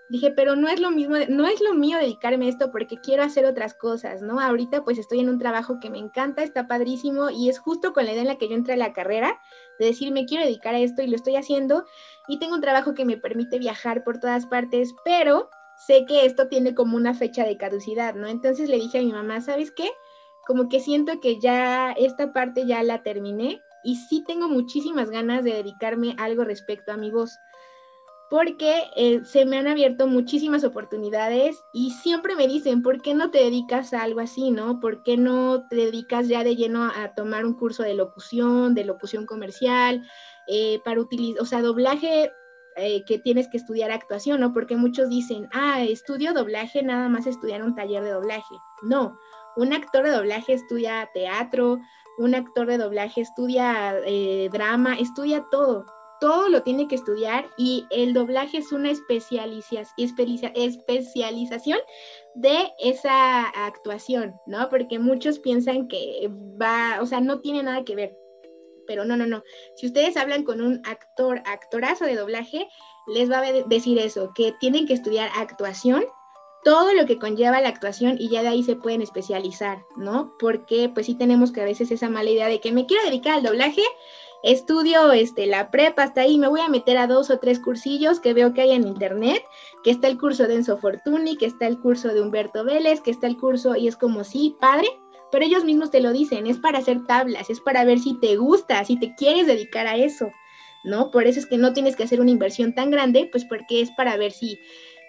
Dije, pero no es lo mismo, no es lo mío dedicarme a esto porque quiero hacer otras cosas, ¿no? Ahorita pues estoy en un trabajo que me encanta, está padrísimo y es justo con la idea en la que yo entré a la carrera, de decir, me quiero dedicar a esto y lo estoy haciendo y tengo un trabajo que me permite viajar por todas partes, pero sé que esto tiene como una fecha de caducidad, ¿no? Entonces le dije a mi mamá, ¿sabes qué? Como que siento que ya esta parte ya la terminé y sí tengo muchísimas ganas de dedicarme algo respecto a mi voz, porque eh, se me han abierto muchísimas oportunidades y siempre me dicen, ¿por qué no te dedicas a algo así, no? ¿Por qué no te dedicas ya de lleno a tomar un curso de locución, de locución comercial, eh, para utilizar, o sea, doblaje eh, que tienes que estudiar actuación, ¿no? Porque muchos dicen, ah, estudio doblaje, nada más estudiar un taller de doblaje. No, un actor de doblaje estudia teatro, un actor de doblaje estudia eh, drama, estudia todo. Todo lo tiene que estudiar y el doblaje es una especialización de esa actuación, ¿no? Porque muchos piensan que va, o sea, no tiene nada que ver. Pero no, no, no. Si ustedes hablan con un actor, actorazo de doblaje, les va a decir eso, que tienen que estudiar actuación todo lo que conlleva la actuación y ya de ahí se pueden especializar, ¿no? Porque pues sí tenemos que a veces esa mala idea de que me quiero dedicar al doblaje, estudio este, la prepa hasta ahí, me voy a meter a dos o tres cursillos que veo que hay en internet, que está el curso de Enzo Fortuni, que está el curso de Humberto Vélez, que está el curso y es como, sí, padre, pero ellos mismos te lo dicen, es para hacer tablas, es para ver si te gusta, si te quieres dedicar a eso, ¿no? Por eso es que no tienes que hacer una inversión tan grande, pues porque es para ver si,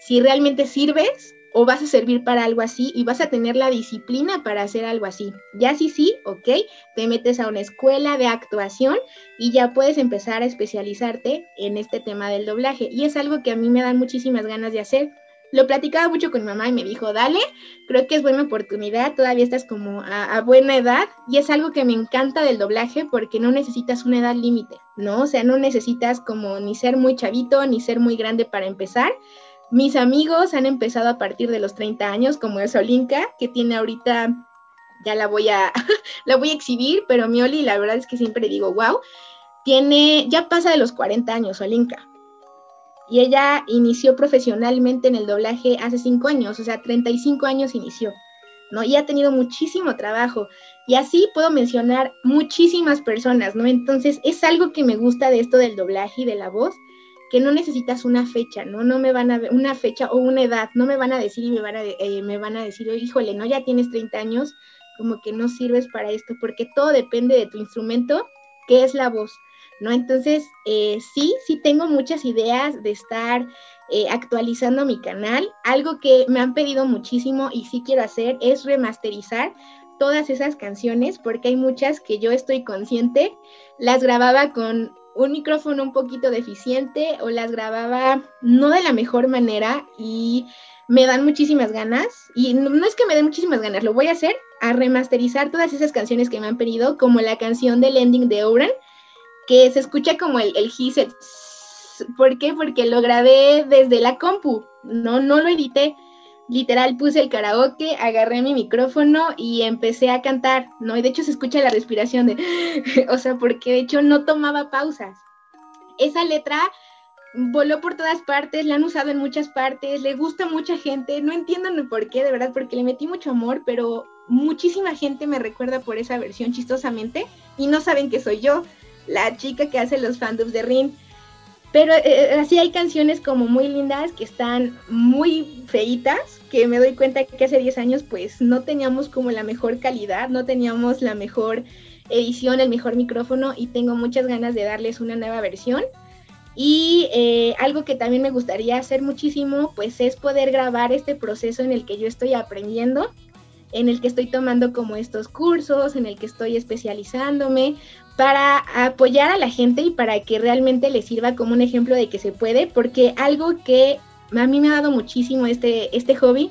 si realmente sirves o vas a servir para algo así y vas a tener la disciplina para hacer algo así. Ya sí, sí, ok, te metes a una escuela de actuación y ya puedes empezar a especializarte en este tema del doblaje. Y es algo que a mí me dan muchísimas ganas de hacer. Lo platicaba mucho con mi mamá y me dijo, dale, creo que es buena oportunidad, todavía estás como a, a buena edad y es algo que me encanta del doblaje porque no necesitas una edad límite, ¿no? O sea, no necesitas como ni ser muy chavito ni ser muy grande para empezar mis amigos han empezado a partir de los 30 años, como es Olinka, que tiene ahorita, ya la voy a, (laughs) la voy a exhibir, pero Mioli, la verdad es que siempre digo, wow, tiene, ya pasa de los 40 años Olinka. Y ella inició profesionalmente en el doblaje hace 5 años, o sea, 35 años inició, ¿no? Y ha tenido muchísimo trabajo. Y así puedo mencionar muchísimas personas, ¿no? Entonces, es algo que me gusta de esto del doblaje y de la voz, que no necesitas una fecha, ¿no? No me van a una fecha o una edad, no me van a decir y me van a, eh, me van a decir, híjole, no, ya tienes 30 años, como que no sirves para esto, porque todo depende de tu instrumento, que es la voz, ¿no? Entonces, eh, sí, sí tengo muchas ideas de estar eh, actualizando mi canal. Algo que me han pedido muchísimo y sí quiero hacer es remasterizar todas esas canciones, porque hay muchas que yo estoy consciente, las grababa con un micrófono un poquito deficiente o las grababa no de la mejor manera y me dan muchísimas ganas y no, es que me den muchísimas ganas, lo voy a hacer a remasterizar todas esas canciones que me han pedido, como la canción del ending de Oran, que se escucha como el, el ¿Por qué? Porque lo grabé desde la compu, no, no lo edité. Literal puse el karaoke, agarré mi micrófono y empecé a cantar, ¿no? Y de hecho se escucha la respiración de, (laughs) o sea, porque de hecho no tomaba pausas. Esa letra voló por todas partes, la han usado en muchas partes, le gusta a mucha gente, no entiendo por qué, de verdad, porque le metí mucho amor, pero muchísima gente me recuerda por esa versión chistosamente y no saben que soy yo, la chica que hace los fandoms de Rin. Pero eh, eh, así hay canciones como muy lindas que están muy feitas, que me doy cuenta que hace 10 años pues no teníamos como la mejor calidad, no teníamos la mejor edición, el mejor micrófono y tengo muchas ganas de darles una nueva versión. Y eh, algo que también me gustaría hacer muchísimo, pues es poder grabar este proceso en el que yo estoy aprendiendo, en el que estoy tomando como estos cursos, en el que estoy especializándome, para apoyar a la gente y para que realmente les sirva como un ejemplo de que se puede, porque algo que a mí me ha dado muchísimo este, este hobby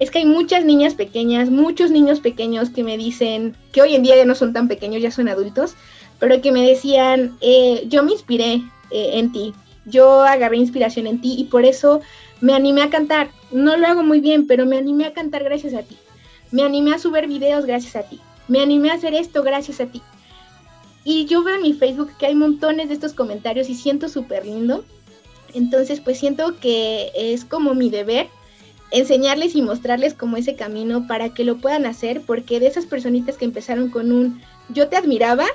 es que hay muchas niñas pequeñas, muchos niños pequeños que me dicen, que hoy en día ya no son tan pequeños, ya son adultos, pero que me decían, eh, yo me inspiré eh, en ti. Yo agarré inspiración en ti y por eso me animé a cantar. No lo hago muy bien, pero me animé a cantar gracias a ti. Me animé a subir videos gracias a ti. Me animé a hacer esto gracias a ti. Y yo veo en mi Facebook que hay montones de estos comentarios y siento súper lindo. Entonces, pues siento que es como mi deber enseñarles y mostrarles como ese camino para que lo puedan hacer, porque de esas personitas que empezaron con un yo te admiraba,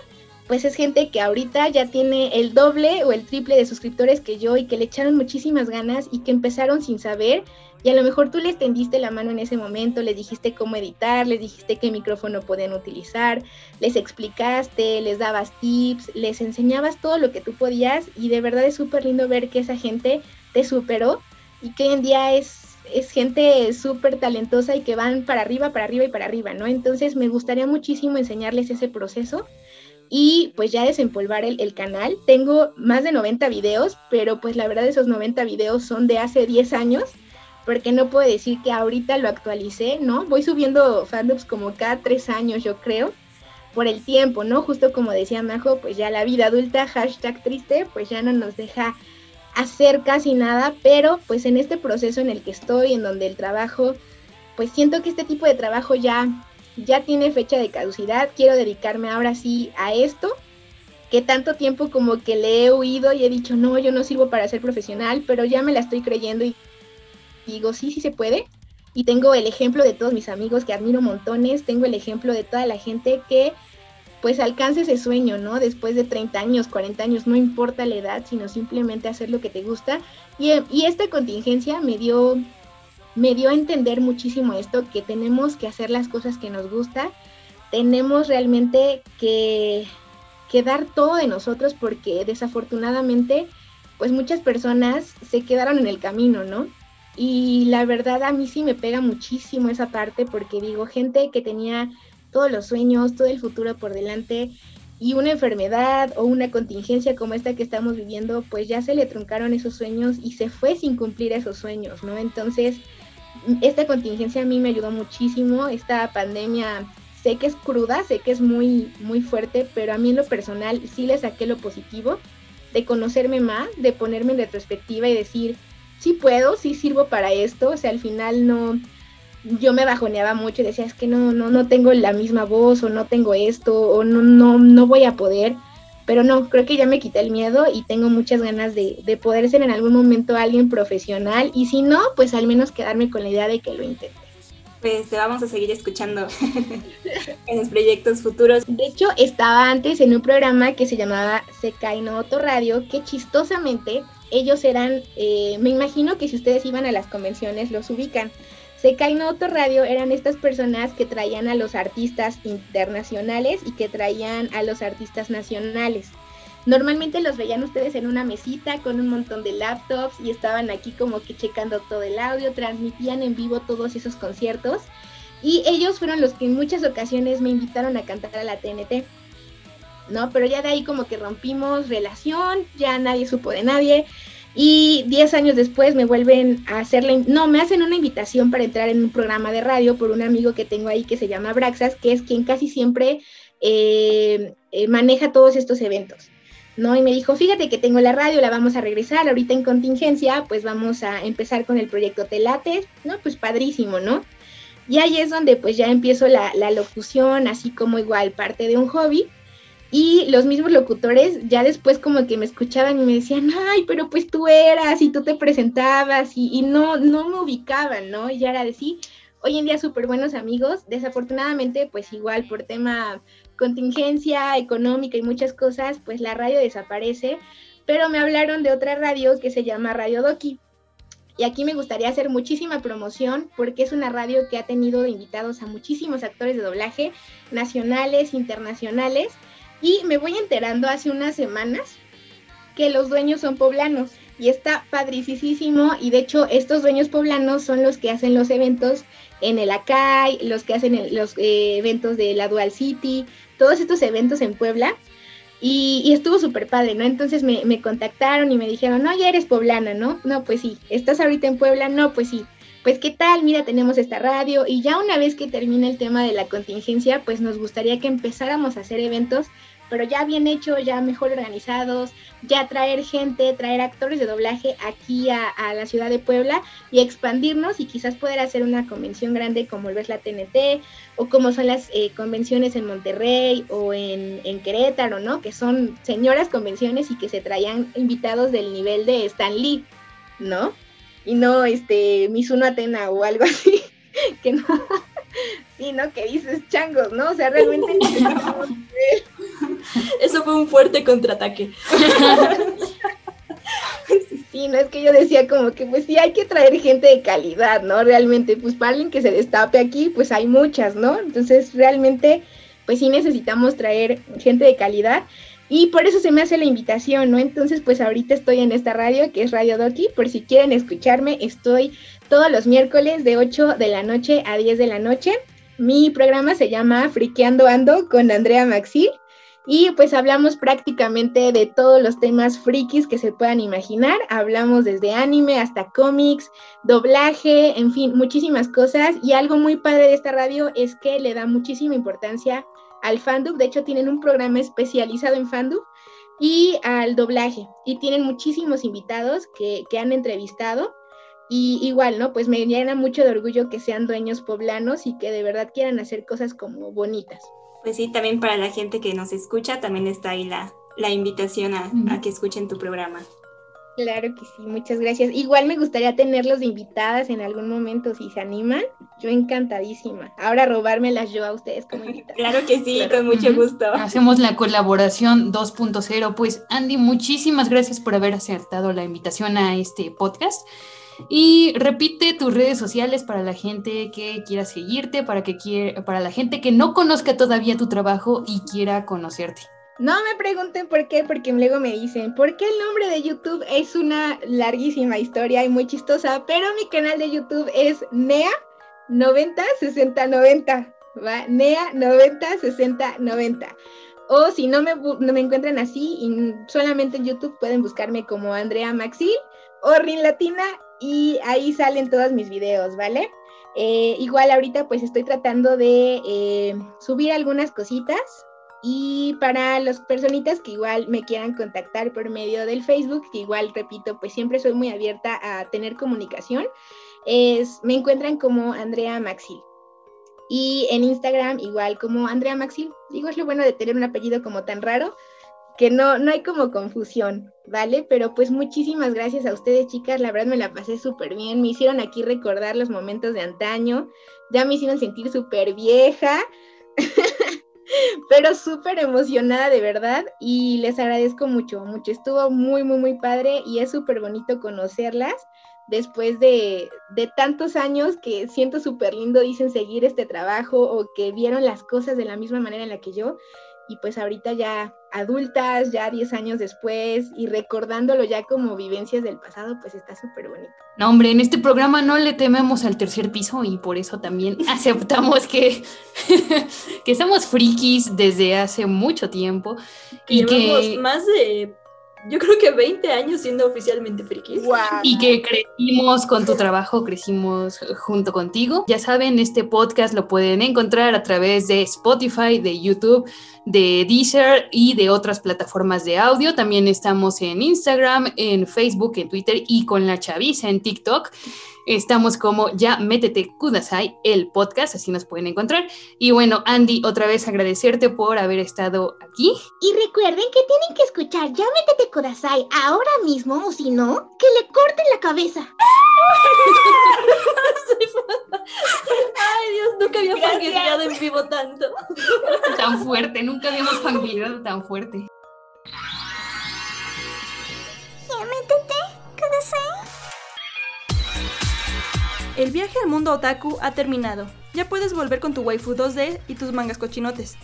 pues es gente que ahorita ya tiene el doble o el triple de suscriptores que yo y que le echaron muchísimas ganas y que empezaron sin saber y a lo mejor tú les tendiste la mano en ese momento, les dijiste cómo editar, les dijiste qué micrófono podían utilizar, les explicaste, les dabas tips, les enseñabas todo lo que tú podías y de verdad es súper lindo ver que esa gente te superó y que hoy en día es, es gente súper talentosa y que van para arriba, para arriba y para arriba, ¿no? Entonces me gustaría muchísimo enseñarles ese proceso y pues ya desempolvar el, el, canal. Tengo más de 90 videos, pero pues la verdad esos 90 videos son de hace 10 años, porque no puedo decir que ahorita lo actualicé, ¿no? Voy subiendo fandoms como cada 3 años, yo creo, por el tiempo, ¿no? Justo como decía Majo, pues ya la vida adulta, hashtag triste, pues ya no nos deja hacer casi nada, pero pues en este proceso en el que estoy, en donde el trabajo, pues siento que este tipo de trabajo ya ya tiene fecha de caducidad, quiero dedicarme ahora sí a esto, que tanto tiempo como que le he oído y he dicho, no, yo no sirvo para ser profesional, pero ya me la estoy creyendo y digo, sí, sí se puede. Y tengo el ejemplo de todos mis amigos que admiro montones, tengo el ejemplo de toda la gente que pues alcance ese sueño, ¿no? Después de 30 años, 40 años, no importa la edad, sino simplemente hacer lo que te gusta. Y, y esta contingencia me dio me dio a entender muchísimo esto, que tenemos que hacer las cosas que nos gusta, tenemos realmente que, que dar todo de nosotros porque desafortunadamente pues muchas personas se quedaron en el camino, ¿no? Y la verdad a mí sí me pega muchísimo esa parte porque digo, gente que tenía todos los sueños, todo el futuro por delante y una enfermedad o una contingencia como esta que estamos viviendo, pues ya se le truncaron esos sueños y se fue sin cumplir esos sueños, ¿no? Entonces, esta contingencia a mí me ayudó muchísimo, esta pandemia sé que es cruda, sé que es muy, muy fuerte, pero a mí en lo personal sí le saqué lo positivo, de conocerme más, de ponerme en retrospectiva y decir, sí puedo, sí sirvo para esto, o sea, al final no, yo me bajoneaba mucho y decía, es que no, no, no tengo la misma voz o no tengo esto o no, no, no voy a poder. Pero no, creo que ya me quité el miedo y tengo muchas ganas de, de poder ser en algún momento alguien profesional y si no, pues al menos quedarme con la idea de que lo intente. Pues te vamos a seguir escuchando (laughs) en los proyectos futuros. De hecho, estaba antes en un programa que se llamaba Secaino Auto Radio, que chistosamente ellos eran, eh, me imagino que si ustedes iban a las convenciones los ubican. Secainoto Radio eran estas personas que traían a los artistas internacionales y que traían a los artistas nacionales. Normalmente los veían ustedes en una mesita con un montón de laptops y estaban aquí como que checando todo el audio, transmitían en vivo todos esos conciertos y ellos fueron los que en muchas ocasiones me invitaron a cantar a la TNT. ¿No? Pero ya de ahí como que rompimos relación, ya nadie supo de nadie. Y 10 años después me vuelven a hacerle, no, me hacen una invitación para entrar en un programa de radio por un amigo que tengo ahí que se llama Braxas, que es quien casi siempre eh, eh, maneja todos estos eventos. ¿no? Y me dijo, fíjate que tengo la radio, la vamos a regresar, ahorita en contingencia, pues vamos a empezar con el proyecto Telates, ¿no? Pues padrísimo, ¿no? Y ahí es donde pues ya empiezo la, la locución, así como igual parte de un hobby. Y los mismos locutores ya después como que me escuchaban y me decían, ay, pero pues tú eras y tú te presentabas y, no, no me ubicaban, ¿no? Y ya era de sí, hoy en día súper buenos amigos, desafortunadamente pues igual por tema contingencia económica y muchas cosas, pues la radio desaparece, pero me hablaron de otra radio que se llama Radio Doki. Y aquí me gustaría hacer muchísima promoción porque es una radio que ha tenido invitados a muchísimos actores de doblaje nacionales, internacionales. Y me voy enterando hace unas semanas que los dueños son poblanos y está padricísimo. Y de hecho, estos dueños poblanos son los que hacen los eventos en el Acai, los que hacen los eh, eventos de la Dual City, todos estos eventos en Puebla. Y, estuvo súper padre, ¿no? Entonces me, me, contactaron y me dijeron, no, ya eres poblana, ¿no? No, pues sí. ¿Estás ahorita en Puebla? No, pues sí. Pues qué tal, mira, tenemos esta radio y ya una vez que termine el tema de la contingencia, pues nos gustaría que empezáramos a hacer eventos pero ya bien hecho, ya mejor organizados, ya traer gente, traer actores de doblaje aquí a, la ciudad de Puebla y expandirnos y quizás poder hacer una convención grande como es la TNT o como son las eh, convenciones en Monterrey o en, en, Querétaro, ¿no? Que son señoras convenciones y que se traían invitados del nivel de Stan Lee, ¿no? Y no este Misuno Atena o algo así, (laughs) que no. (laughs) sí, ¿no? Que dices changos, ¿no? O sea, realmente (laughs) (laughs) Eso fue un fuerte contraataque. (laughs) Sí, no es que yo decía como que pues sí hay que traer gente de calidad, ¿no? Realmente, pues para alguien que se destape aquí, pues hay muchas, ¿no? Entonces realmente, pues sí necesitamos traer gente de calidad y por eso se me hace la invitación, ¿no? Entonces, pues ahorita estoy en esta radio que es Radio Doki, por si quieren escucharme, estoy todos los miércoles de 8 de la noche a 10 de la noche. Mi programa se llama Friqueando Ando con Andrea Maxil y pues hablamos prácticamente de todos los temas frikis que se puedan imaginar. Hablamos desde anime hasta cómics, doblaje, en fin, muchísimas cosas. Y algo muy padre de esta radio es que le da muchísima importancia al fandub. De hecho, tienen un programa especializado en fandub y al doblaje. Y tienen muchísimos invitados que, que han entrevistado. Y igual, ¿no? Pues me llena mucho de orgullo que sean dueños poblanos y que de verdad quieran hacer cosas como bonitas. Pues sí, también para la gente que nos escucha, también está ahí la, la invitación a, a, que escuchen tu programa. Claro que sí, muchas gracias. Igual me gustaría tenerlos de invitadas en algún momento, si se animan. Yo encantadísima. Ahora robármelas yo a ustedes como invitada. (laughs) Claro que sí, con mucho gusto. Hacemos la colaboración 2.0. Pues Andy, muchísimas gracias por haber acertado la invitación a este podcast. Y repite tus redes sociales para la gente que quiera seguirte, para, que quiera, para la gente que no conozca todavía tu trabajo y quiera conocerte. No me pregunten por qué, porque luego me dicen, ¿por qué el nombre de YouTube es una larguísima historia y muy chistosa? Pero mi canal de YouTube es NEA 90 60 90, ¿va? NEA 90 60 90. O si no me, no me encuentran así, y solamente en YouTube pueden buscarme como Andrea Maxi o Rin Latina y ahí salen todos mis videos, ¿vale? Eh, igual ahorita pues estoy tratando de eh, subir algunas cositas y para las personitas que igual me quieran contactar por medio del Facebook, que igual repito, pues siempre soy muy abierta a tener comunicación, es, me encuentran como Andrea Maxil. Y en Instagram igual como Andrea Maxil. Digo, es lo bueno de tener un apellido como tan raro, que no, no hay como confusión, ¿vale? Pero pues muchísimas gracias a ustedes, chicas. La verdad me la pasé súper bien. Me hicieron aquí recordar los momentos de antaño. Ya me hicieron sentir súper vieja. (laughs) pero súper emocionada de verdad y les agradezco mucho, mucho. Estuvo muy, muy, muy padre y es súper bonito conocerlas después de, de tantos años que siento súper lindo, dicen seguir este trabajo o que vieron las cosas de la misma manera en la que yo y pues ahorita ya adultas, ya 10 años después, y recordándolo ya como vivencias del pasado, pues está súper bonito. No, hombre, en este programa no le tememos al tercer piso y por eso también (laughs) aceptamos que, (laughs) que somos frikis desde hace mucho tiempo. Y, que más de yo creo que 20 años siendo oficialmente frikis. Y que crecimos con tu trabajo, crecimos junto contigo. Ya saben, este podcast lo pueden encontrar a través de Spotify, de YouTube, de Deezer y de otras plataformas de audio. También estamos en Instagram, en Facebook, en Twitter y con la chaviza en TikTok. Estamos como ya métete Kudasai, el podcast, así nos pueden encontrar. Y bueno, Andy, otra vez agradecerte por haber estado aquí. Y recuerden que tienen que escuchar ya métete Kudasai ahora mismo, o si no, que le corten la cabeza. (laughs) Ay, Dios, nunca había fangirleado en vivo tanto. (laughs) tan fuerte, nunca habíamos fangirleado tan fuerte. Ya métete Kudasai. El viaje al mundo otaku ha terminado. Ya puedes volver con tu waifu 2D y tus mangas cochinotes.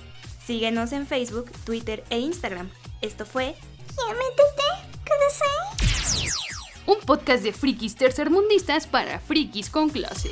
Síguenos en Facebook, Twitter e Instagram. Esto fue Un podcast de frikis tercermundistas para frikis con clase.